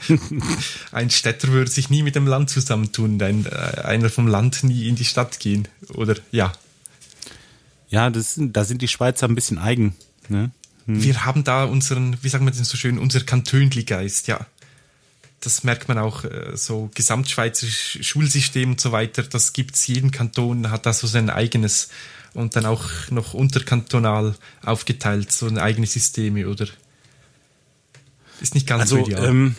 Speaker 1: <laughs>
Speaker 2: ein Städter würde sich nie mit dem Land zusammentun, ein, äh, einer vom Land nie in die Stadt gehen. Oder ja.
Speaker 1: Ja, das, da sind die Schweizer ein bisschen eigen. Ne?
Speaker 2: Hm. Wir haben da unseren, wie sagen wir denn so schön, unser Kantönli-Geist, ja. Das merkt man auch, äh, so gesamtschweizerisches Schulsystem und so weiter, das gibt's jeden Kanton, hat da so sein eigenes und dann auch noch unterkantonal aufgeteilt, so eigene Systeme, oder? Ist nicht ganz
Speaker 1: also,
Speaker 2: so ideal.
Speaker 1: Ähm,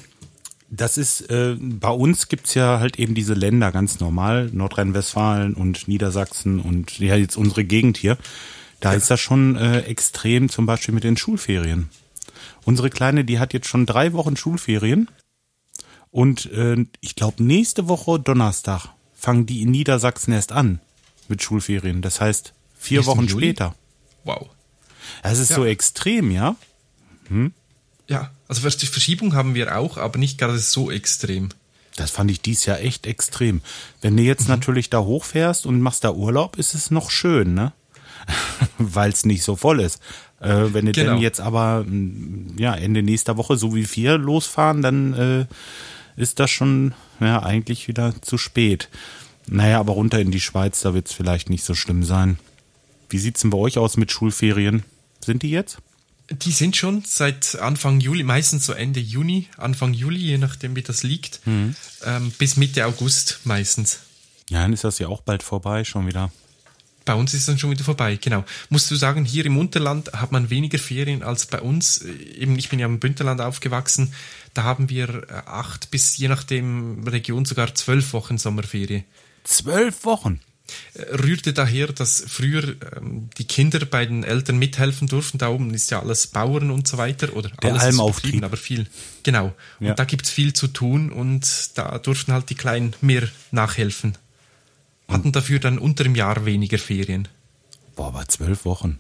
Speaker 1: das ist, äh, bei uns gibt's ja halt eben diese Länder ganz normal, Nordrhein-Westfalen und Niedersachsen und ja, jetzt unsere Gegend hier. Da ja. ist das schon äh, extrem, zum Beispiel mit den Schulferien. Unsere Kleine, die hat jetzt schon drei Wochen Schulferien. Und äh, ich glaube, nächste Woche Donnerstag fangen die in Niedersachsen erst an mit Schulferien. Das heißt, vier Wochen Juli? später.
Speaker 2: Wow.
Speaker 1: Das ist ja. so extrem, ja?
Speaker 2: Hm? Ja, also Verschiebung haben wir auch, aber nicht gerade so extrem.
Speaker 1: Das fand ich dies Jahr echt extrem. Wenn du jetzt mhm. natürlich da hochfährst und machst da Urlaub, ist es noch schön, ne? <laughs> Weil es nicht so voll ist. Äh, wenn du genau. denn jetzt aber ja Ende nächster Woche so wie wir losfahren, dann äh, ist das schon ja eigentlich wieder zu spät. Naja, aber runter in die Schweiz, da wird es vielleicht nicht so schlimm sein. Wie sieht's denn bei euch aus mit Schulferien? Sind die jetzt?
Speaker 2: Die sind schon seit Anfang Juli, meistens so Ende Juni, Anfang Juli, je nachdem wie das liegt, mhm. ähm, bis Mitte August meistens.
Speaker 1: Ja, dann ist das ja auch bald vorbei, schon wieder.
Speaker 2: Bei uns ist es dann schon wieder vorbei, genau. Musst du sagen, hier im Unterland hat man weniger Ferien als bei uns. Eben, ich bin ja im Bündnerland aufgewachsen. Da haben wir äh, acht bis je nachdem Region sogar zwölf Wochen Sommerferie.
Speaker 1: Zwölf Wochen?
Speaker 2: Rührte daher, dass früher ähm, die Kinder bei den Eltern mithelfen durften. Da oben ist ja alles Bauern und so weiter. Oder
Speaker 1: Der
Speaker 2: alles
Speaker 1: Almauftrieb.
Speaker 2: aber viel. Genau. Ja. Und da gibt's viel zu tun und da durften halt die Kleinen mehr nachhelfen. Hatten dafür dann unter dem Jahr weniger Ferien.
Speaker 1: Boah, aber zwölf Wochen.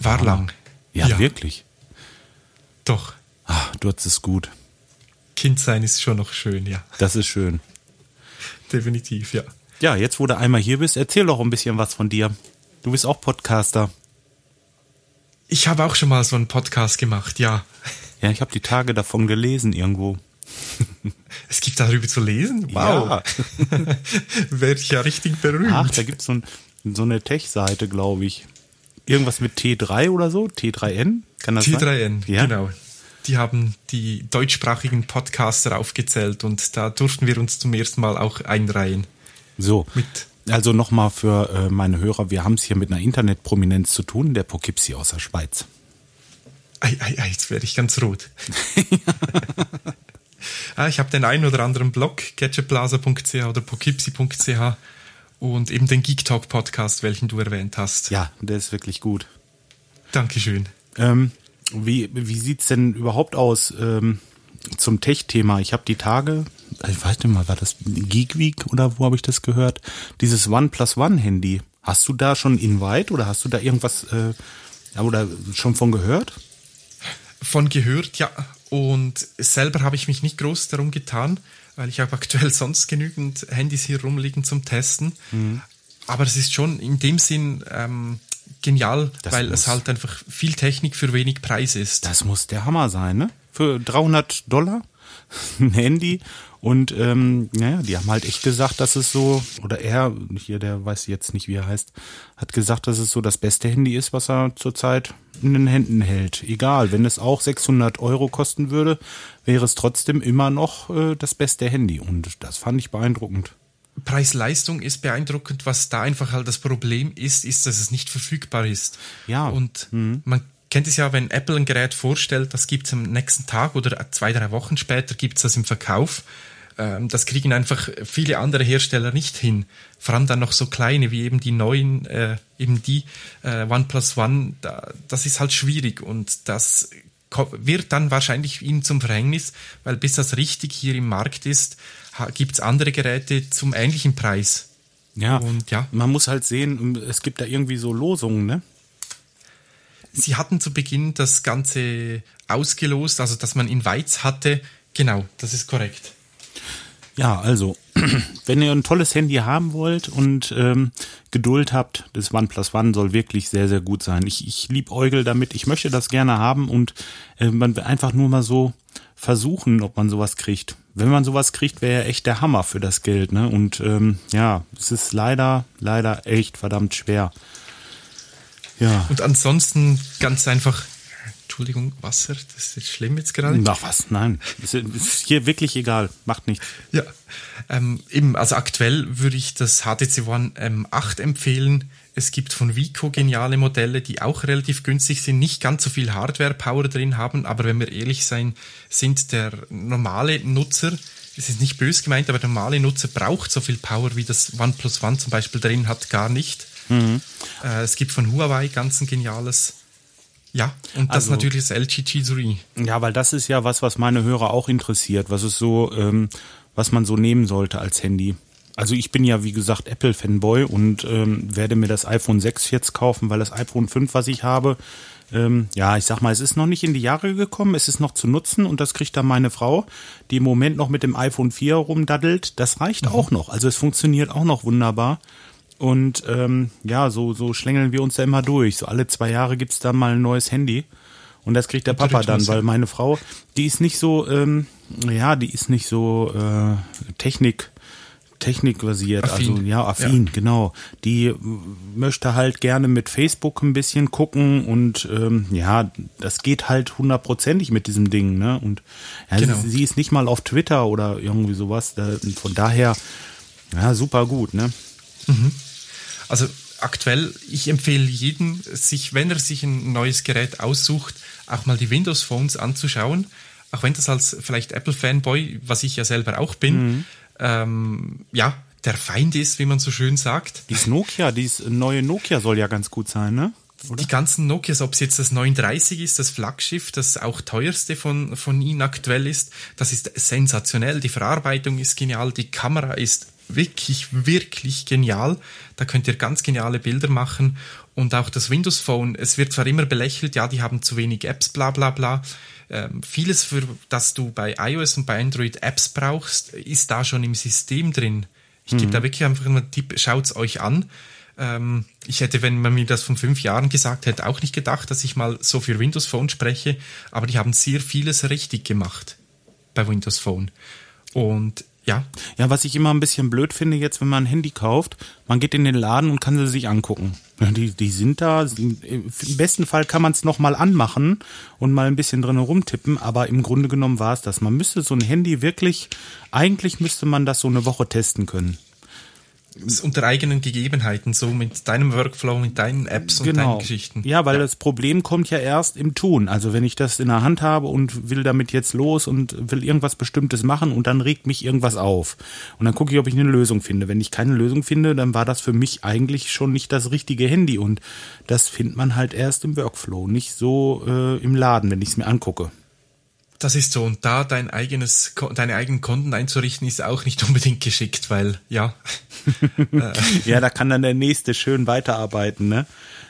Speaker 2: War ah. lang.
Speaker 1: Ja, ja, wirklich.
Speaker 2: Doch.
Speaker 1: Ach, du hast es gut.
Speaker 2: Kind sein ist schon noch schön, ja.
Speaker 1: Das ist schön.
Speaker 2: Definitiv, ja.
Speaker 1: Ja, jetzt wo du einmal hier bist, erzähl doch ein bisschen was von dir. Du bist auch Podcaster.
Speaker 2: Ich habe auch schon mal so einen Podcast gemacht, ja.
Speaker 1: Ja, ich habe die Tage davon gelesen irgendwo. <laughs>
Speaker 2: Es gibt darüber zu lesen? Wow. <laughs> Ja. Werde ich ja richtig berühmt.
Speaker 1: Ach, da gibt's so, ein, so eine Tech-Seite, glaube ich. Irgendwas mit T3 oder so? T3N?
Speaker 2: Kann das T3N, sein? Ja? genau. Die haben die deutschsprachigen Podcaster aufgezählt und da durften wir uns zum ersten Mal auch einreihen.
Speaker 1: So. Mit also nochmal für äh, meine Hörer, wir haben es hier mit einer Internetprominenz zu tun, der Poughkeepsie aus der Schweiz.
Speaker 2: Ei, ei, ei, jetzt werde ich ganz rot. <laughs> <laughs> ah, ich habe den einen oder anderen Blog, gadgetplaza.ch oder poughkeepsie.ch und eben den Geek Talk Podcast, welchen du erwähnt hast.
Speaker 1: Ja, der ist wirklich gut.
Speaker 2: Dankeschön.
Speaker 1: Ähm, wie wie sieht es denn überhaupt aus ähm, zum Tech-Thema? Ich habe die Tage ich weiß nicht mal, war das Geek Week oder wo habe ich das gehört? Dieses OnePlus One Handy. Hast du da schon Invite oder hast du da irgendwas äh, oder schon von gehört?
Speaker 2: Von gehört, ja. Und selber habe ich mich nicht groß darum getan, weil ich habe <laughs> aktuell sonst genügend Handys hier rumliegen zum Testen. Mhm. aber es ist schon in dem Sinn ähm, genial,
Speaker 1: Das
Speaker 2: weil
Speaker 1: muss.
Speaker 2: es halt einfach viel Technik für wenig Preis ist.
Speaker 1: Das muss der Hammer sein, ne? Für 300 Dollar <laughs> ein Handy. Und ähm, naja, die haben halt echt gesagt, dass es so, oder er, hier, der weiß jetzt nicht, wie er heißt, hat gesagt, dass es so das beste Handy ist, was er zurzeit in den Händen hält. Egal, wenn es auch 600 Euro kosten würde, wäre es trotzdem immer noch äh, das beste Handy. Und das fand ich beeindruckend.
Speaker 2: Preis-Leistung ist beeindruckend. Was da einfach halt das Problem ist, ist, dass es nicht verfügbar ist.
Speaker 1: Ja. Mhm.
Speaker 2: Und man kennt es ja, wenn Apple ein Gerät vorstellt, das gibt es am nächsten Tag oder zwei, drei Wochen später gibt es das im Verkauf. Ähm, Das kriegen einfach viele andere Hersteller nicht hin. Vor allem dann noch so kleine wie eben die neuen, äh, eben die äh, OnePlus One. Da, das ist halt schwierig und das wird dann wahrscheinlich ihnen zum Verhängnis, weil bis das richtig hier im Markt ist, gibt es andere Geräte zum ähnlichen Preis.
Speaker 1: Ja,
Speaker 2: Und ja.
Speaker 1: man muss halt sehen, es gibt da irgendwie so Losungen, ne?
Speaker 2: Sie hatten zu Beginn das Ganze ausgelost, also dass man in Weiz hatte. Genau, das ist korrekt.
Speaker 1: Ja, also, <clears throat> wenn ihr ein tolles Handy haben wollt und ähm, Geduld habt, das OnePlus One soll wirklich sehr, sehr gut sein. Ich, ich liebäugel damit, ich möchte das gerne haben und äh, man will einfach nur mal so versuchen, ob man sowas kriegt. Wenn man sowas kriegt, wäre ja echt der Hammer für das Geld, ne? Und ähm, ja, es ist leider, leider echt verdammt schwer. Ja.
Speaker 2: Und ansonsten ganz einfach, Entschuldigung, Wasser, das ist schlimm jetzt gerade.
Speaker 1: Ach was, nein. Ist, ist hier wirklich egal. Macht nichts.
Speaker 2: Ja, ähm, eben, also aktuell würde ich das HTC One M8 empfehlen. Es gibt von Vico geniale Modelle, die auch relativ günstig sind, nicht ganz so viel Hardware-Power drin haben, aber wenn wir ehrlich sein, sind der normale Nutzer, es ist nicht bös gemeint, aber der normale Nutzer braucht so viel Power, wie das OnePlus One zum Beispiel drin hat, gar nicht. Äh, es gibt von Huawei ganz ein geniales. Ja, und das
Speaker 1: Also-
Speaker 2: natürlich das LG G3.
Speaker 1: Ja, weil das ist ja was, was meine Hörer auch interessiert. Was ist so, ähm, was man so nehmen sollte als Handy. Also ich bin ja, wie gesagt, Apple-Fanboy und ähm, werde mir das iPhone 6 jetzt kaufen, weil das iPhone 5, was ich habe, ähm, ja, ich sag mal, es ist noch nicht in die Jahre gekommen, es ist noch zu nutzen und das kriegt dann meine Frau, die im Moment noch mit dem iPhone 4 rumdaddelt. Das reicht auch noch. Also es funktioniert auch noch wunderbar. Und ähm, ja, so, so schlängeln wir uns da immer durch. So alle zwei Jahre gibt's dann mal ein neues Handy. Und das kriegt der Papa dann,
Speaker 2: ja.
Speaker 1: weil meine Frau, die ist nicht so, ähm, ja, die ist nicht so äh, Technik, Technikbasiert, also ja, affin, genau. Die möchte halt gerne mit Facebook ein bisschen gucken und ähm, ja, das geht halt hundertprozentig mit diesem Ding, ne? Und ja,
Speaker 2: Genau.
Speaker 1: sie, sie ist nicht mal auf Twitter oder irgendwie sowas. Da, von daher, ja, super gut, ne?
Speaker 2: Also aktuell, ich empfehle jedem, sich, wenn er sich ein neues Gerät aussucht, auch mal die Windows Phones anzuschauen. Auch wenn das als vielleicht Apple-Fanboy, was ich ja selber auch bin, ähm, ja, der Feind ist, wie man so schön sagt.
Speaker 1: Dieses Nokia, dieses neue Nokia soll ja ganz gut sein, ne?
Speaker 2: Die ganzen Nokias, ob es jetzt das 930 ist, das Flaggschiff, das auch teuerste von, von ihnen aktuell ist, das ist sensationell. Die Verarbeitung ist genial, die Kamera ist wirklich, wirklich genial. Da könnt ihr ganz geniale Bilder machen. Und auch das Windows Phone, es wird zwar immer belächelt, ja, die haben zu wenig Apps, bla bla bla. Ähm, vieles, für das du bei iOS und bei Android Apps brauchst, ist da schon im System drin. Ich gebe da wirklich einfach einen Tipp, schaut's euch an. Ähm, ich hätte, wenn man mir das vor fünf Jahren gesagt hätte, auch nicht gedacht, dass ich mal so für Windows Phone spreche, aber die haben sehr vieles richtig gemacht bei Windows Phone. Und ja,
Speaker 1: Ja, was ich immer ein bisschen blöd finde jetzt, wenn man ein Handy kauft, man geht in den Laden und kann sie sich angucken. Die, die sind da, im besten Fall kann man es nochmal anmachen und mal ein bisschen drin rumtippen, aber im Grunde genommen war es das. Man müsste so ein Handy wirklich, eigentlich müsste man das so eine Woche testen können.
Speaker 2: Unter eigenen Gegebenheiten, so mit deinem Workflow, mit deinen Apps und deinen Geschichten.
Speaker 1: Genau. Ja, weil das Problem kommt ja erst im Tun. Also wenn ich das in der Hand habe und will damit jetzt los und will irgendwas Bestimmtes machen und dann regt mich irgendwas auf. Und dann gucke ich, ob ich eine Lösung finde. Wenn ich keine Lösung finde, dann war das für mich eigentlich schon nicht das richtige Handy. Und das findet man halt erst im Workflow, nicht so äh, im Laden, wenn ich es mir angucke.
Speaker 2: Das ist so. Und da dein eigenes, deine eigenen Konten einzurichten, ist auch nicht <laughs> unbedingt geschickt, weil, ja, <laughs>
Speaker 1: Ja, da kann dann der Nächste schön weiterarbeiten, ne?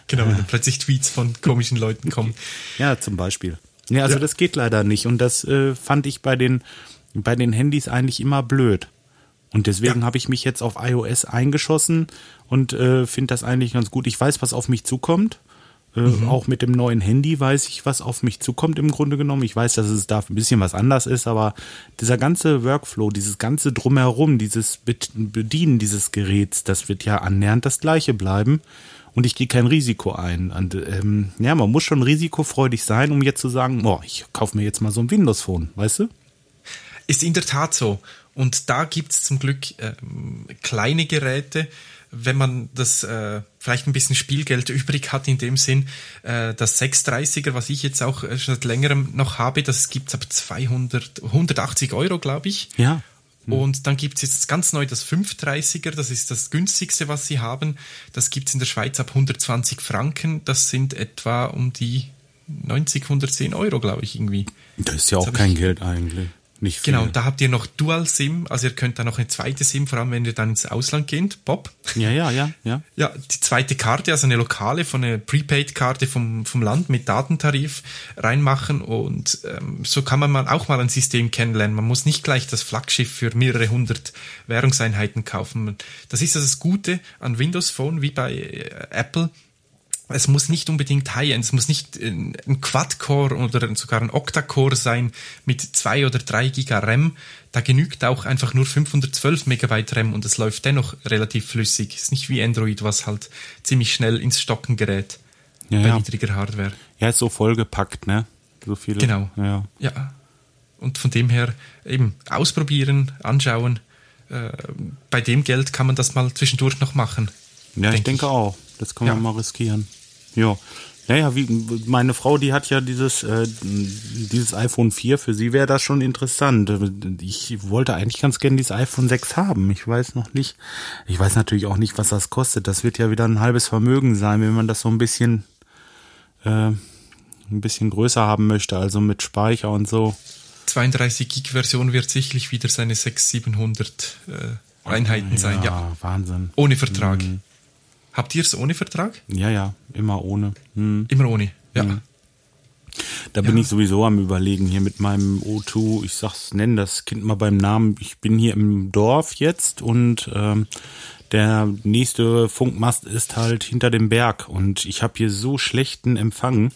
Speaker 2: genau, wenn dann plötzlich Tweets von komischen Leuten kommen. <laughs>
Speaker 1: Ja, zum Beispiel. Ja, also
Speaker 2: Ja.
Speaker 1: das geht leider nicht. Und das äh, fand ich bei den, bei den Handys eigentlich immer blöd. Und deswegen ja. habe ich mich jetzt auf iOS eingeschossen und äh, finde das eigentlich ganz gut. Ich weiß, was auf mich zukommt. Äh, mhm. Auch mit dem neuen Handy weiß ich, was auf mich zukommt im Grunde genommen. Ich weiß, dass es da ein bisschen was anders ist, aber dieser ganze Workflow, dieses ganze Drumherum, dieses Bedienen dieses Geräts, das wird ja annähernd das gleiche bleiben. Und ich gehe kein Risiko ein. Und, ähm, ja, man muss schon risikofreudig sein, um jetzt zu sagen, boah, ich kaufe mir jetzt mal so ein Windows-Phone, weißt du?
Speaker 2: Ist in der Tat so. Und da gibt's zum Glück äh, kleine Geräte, wenn man das äh, vielleicht ein bisschen Spielgeld <laughs> übrig hat in dem Sinn, äh, das 630er, was ich jetzt auch äh, schon seit längerem noch habe, das gibt's ab 200, 180 Euro, glaube ich.
Speaker 1: Ja.
Speaker 2: Mhm. Und dann gibt's jetzt ganz neu das 530er, das ist das günstigste, was sie haben. Das gibt's in der Schweiz ab 120 Franken. Das sind etwa um die 90, 110 Euro, glaube ich, irgendwie.
Speaker 1: Das ist ja auch kein Geld eigentlich. Nicht
Speaker 2: viel. Genau, da habt ihr noch Dual SIM, also ihr könnt da noch eine zweite SIM, vor allem wenn ihr dann ins Ausland geht, Bob.
Speaker 1: Ja, ja, ja, ja. <laughs>
Speaker 2: Ja, die zweite Karte, also eine lokale von einer Prepaid-Karte vom, vom Land mit Datentarif reinmachen und ähm, so kann man mal auch mal ein System kennenlernen. Man muss nicht gleich das Flaggschiff für mehrere hundert Währungseinheiten kaufen. Das ist also das Gute an Windows Phone wie bei äh, Apple es muss nicht unbedingt High-End, es muss nicht äh, ein Quad-Core oder sogar ein Octa-Core sein mit zwei oder drei Giga RAM. Da genügt auch einfach nur 512 Megabyte RAM und es läuft dennoch relativ flüssig. Ist nicht wie Android, was halt ziemlich schnell ins Stocken gerät
Speaker 1: ja,
Speaker 2: bei
Speaker 1: ja.
Speaker 2: niedriger Hardware.
Speaker 1: Ja, ist so vollgepackt, ne? So viele.
Speaker 2: Genau.
Speaker 1: Ja.
Speaker 2: ja. Und von dem her eben ausprobieren, anschauen. Äh, bei dem Geld kann man das mal zwischendurch noch machen.
Speaker 1: Ja, denk ich denke ich. auch. Das kann man mal riskieren. Ja. Naja, wie meine Frau, die hat ja dieses, äh, dieses iPhone 4, für sie wäre das schon interessant. Ich wollte eigentlich ganz gerne dieses iPhone 6 haben. Ich weiß noch nicht. Ich weiß natürlich auch nicht, was das kostet. Das wird ja wieder ein halbes Vermögen sein, wenn man das so ein bisschen, äh, ein bisschen größer haben möchte, also mit Speicher und so.
Speaker 2: 32 Gig Version wird sicherlich wieder seine 600, 700 äh, Einheiten ja, sein, ja.
Speaker 1: Wahnsinn.
Speaker 2: Ohne Vertrag. Mhm. Habt ihr es ohne Vertrag?
Speaker 1: Ja, ja, immer ohne.
Speaker 2: Hm. Immer ohne, ja. Hm.
Speaker 1: Da bin ja. ich sowieso am überlegen hier mit meinem O2, ich sag's, nenn das Kind mal beim Namen. Ich bin hier im Dorf jetzt und ähm, der nächste Funkmast ist halt hinter dem Berg und ich habe hier so schlechten Empfang.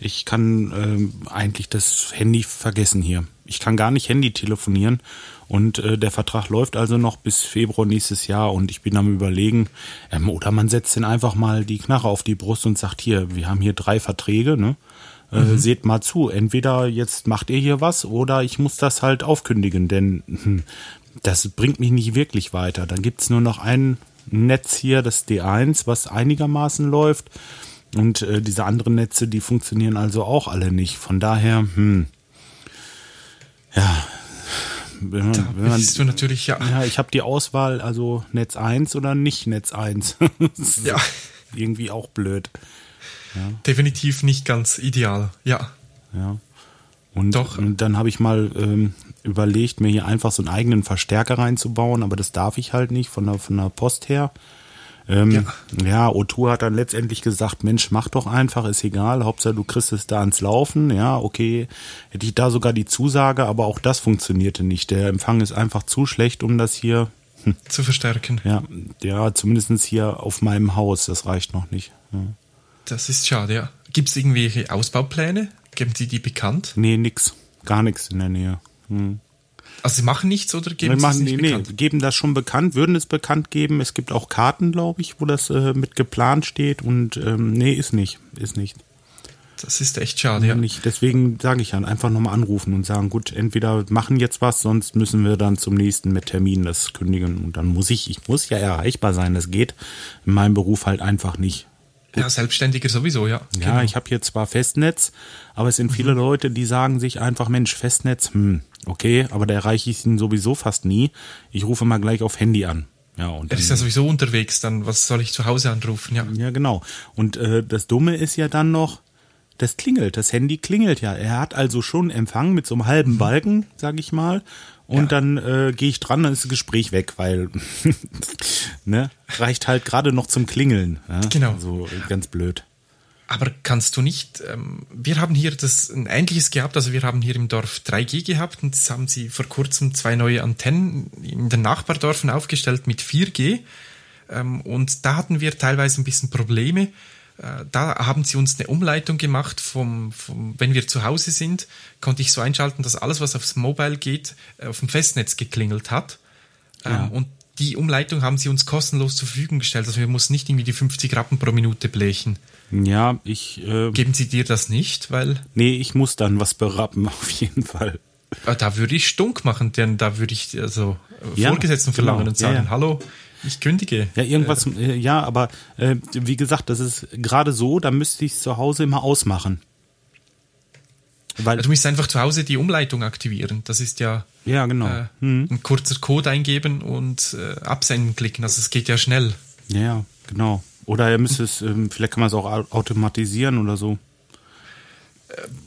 Speaker 1: Ich kann ähm, eigentlich das Handy vergessen hier. Ich kann gar nicht Handy telefonieren und äh, der Vertrag läuft also noch bis Februar nächstes Jahr und ich bin am überlegen, ähm, oder man setzt den einfach mal die Knarre auf die Brust und sagt, hier, wir haben hier drei Verträge, ne? Äh, mhm. Seht mal zu, entweder jetzt macht ihr hier was oder ich muss das halt aufkündigen, denn hm, das bringt mich nicht wirklich weiter. Dann gibt's nur noch ein Netz hier, das D1, was einigermaßen läuft. Und äh, diese anderen Netze, die funktionieren also auch alle nicht. Von daher, hm, ja,
Speaker 2: wenn man, da wenn man, du natürlich, ja.
Speaker 1: Ja, ich habe die Auswahl, also Netz 1 oder nicht Netz 1. <laughs>
Speaker 2: ja.
Speaker 1: Irgendwie auch blöd.
Speaker 2: Ja. Definitiv nicht ganz ideal, ja.
Speaker 1: Ja. Und, Doch. und dann habe ich mal ähm, überlegt, mir hier einfach so einen eigenen Verstärker reinzubauen, aber das darf ich halt nicht von der, von der Post her. Ähm, ja. ja, O2 hat dann letztendlich gesagt, Mensch, mach doch einfach, ist egal, Hauptsache du kriegst es da ans Laufen. Ja, okay, hätte ich da sogar die Zusage, aber auch das funktionierte nicht. Der Empfang ist einfach zu schlecht, um das hier
Speaker 2: hm, zu verstärken.
Speaker 1: Ja, ja, zumindest hier auf meinem Haus, das reicht noch nicht. Ja.
Speaker 2: Das ist schade, ja. Gibt es irgendwelche Ausbaupläne? Geben Sie die bekannt?
Speaker 1: Nee, nix. Gar nichts in der Nähe. Hm.
Speaker 2: Also sie machen nichts oder geben
Speaker 1: sie machen, es nicht nee, bekannt? Nee, geben das schon bekannt, würden es bekannt geben. Es gibt auch Karten, glaube ich, wo das äh, mit geplant steht und ähm, nee, ist nicht, ist nicht.
Speaker 2: Das ist echt schade, ja.
Speaker 1: Nicht. Deswegen sage ich dann einfach nochmal anrufen und sagen, gut, entweder machen jetzt was, sonst müssen wir dann zum nächsten mit Termin das kündigen. Und dann muss ich, ich muss ja erreichbar sein. Das geht in meinem Beruf halt einfach nicht.
Speaker 2: Ja, Selbstständiger sowieso, ja.
Speaker 1: Ja, genau. ich habe hier zwar Festnetz, aber es sind viele mhm. Leute, die sagen sich einfach, Mensch, Festnetz, hm, okay, aber da erreiche ich ihn sowieso fast nie. Ich rufe mal gleich auf Handy an. Ja, und
Speaker 2: er ist ja sowieso unterwegs, dann was soll ich zu Hause anrufen, ja.
Speaker 1: Ja, genau. Und äh, das Dumme ist ja dann noch, das klingelt, das Handy klingelt ja. Er hat also schon Empfang mit so einem halben mhm. Balken, sag ich mal. Und ja. dann äh, gehe ich dran, dann ist das Gespräch weg, weil <laughs> ne, reicht halt gerade noch zum Klingeln. Ja?
Speaker 2: Genau.
Speaker 1: So ganz blöd.
Speaker 2: Aber kannst du nicht, ähm, wir haben hier das ein ähnliches gehabt, also wir haben hier im Dorf 3G gehabt und jetzt haben sie vor kurzem zwei neue Antennen in den Nachbardorfen aufgestellt mit 4G. Ähm, und da hatten wir teilweise ein bisschen Probleme. Äh, da haben sie uns eine Umleitung gemacht vom, vom, wenn wir zu Hause sind, konnte ich so einschalten, dass alles, was aufs Mobile geht, äh, auf dem Festnetz geklingelt hat. Ähm,
Speaker 1: Ja.
Speaker 2: Und die Umleitung haben sie uns kostenlos zur Verfügung gestellt. Also wir mussten nicht irgendwie die 50 Rappen pro Minute blechen.
Speaker 1: Ja, ich, äh,
Speaker 2: Geben sie dir das nicht? Weil
Speaker 1: nee, ich muss dann was berappen, <laughs> auf jeden Fall.
Speaker 2: äh, da würde ich stunk machen, denn da würde ich also
Speaker 1: Ja,
Speaker 2: Vorgesetzten verlangen
Speaker 1: genau.
Speaker 2: und sagen,
Speaker 1: ja.
Speaker 2: hallo, ich kündige.
Speaker 1: Ja, irgendwas, äh, ja, aber äh, wie gesagt, das ist gerade so, da müsste ich es zu Hause immer ausmachen. Weil,
Speaker 2: Du musst einfach zu Hause die Umleitung aktivieren. Das ist ja
Speaker 1: ja, genau.
Speaker 2: äh,
Speaker 1: Hm.
Speaker 2: ein kurzer Code eingeben und äh, absenden klicken. Also es geht ja schnell.
Speaker 1: Ja, genau. Oder er müsste es, ähm, vielleicht kann man es auch au- automatisieren oder so.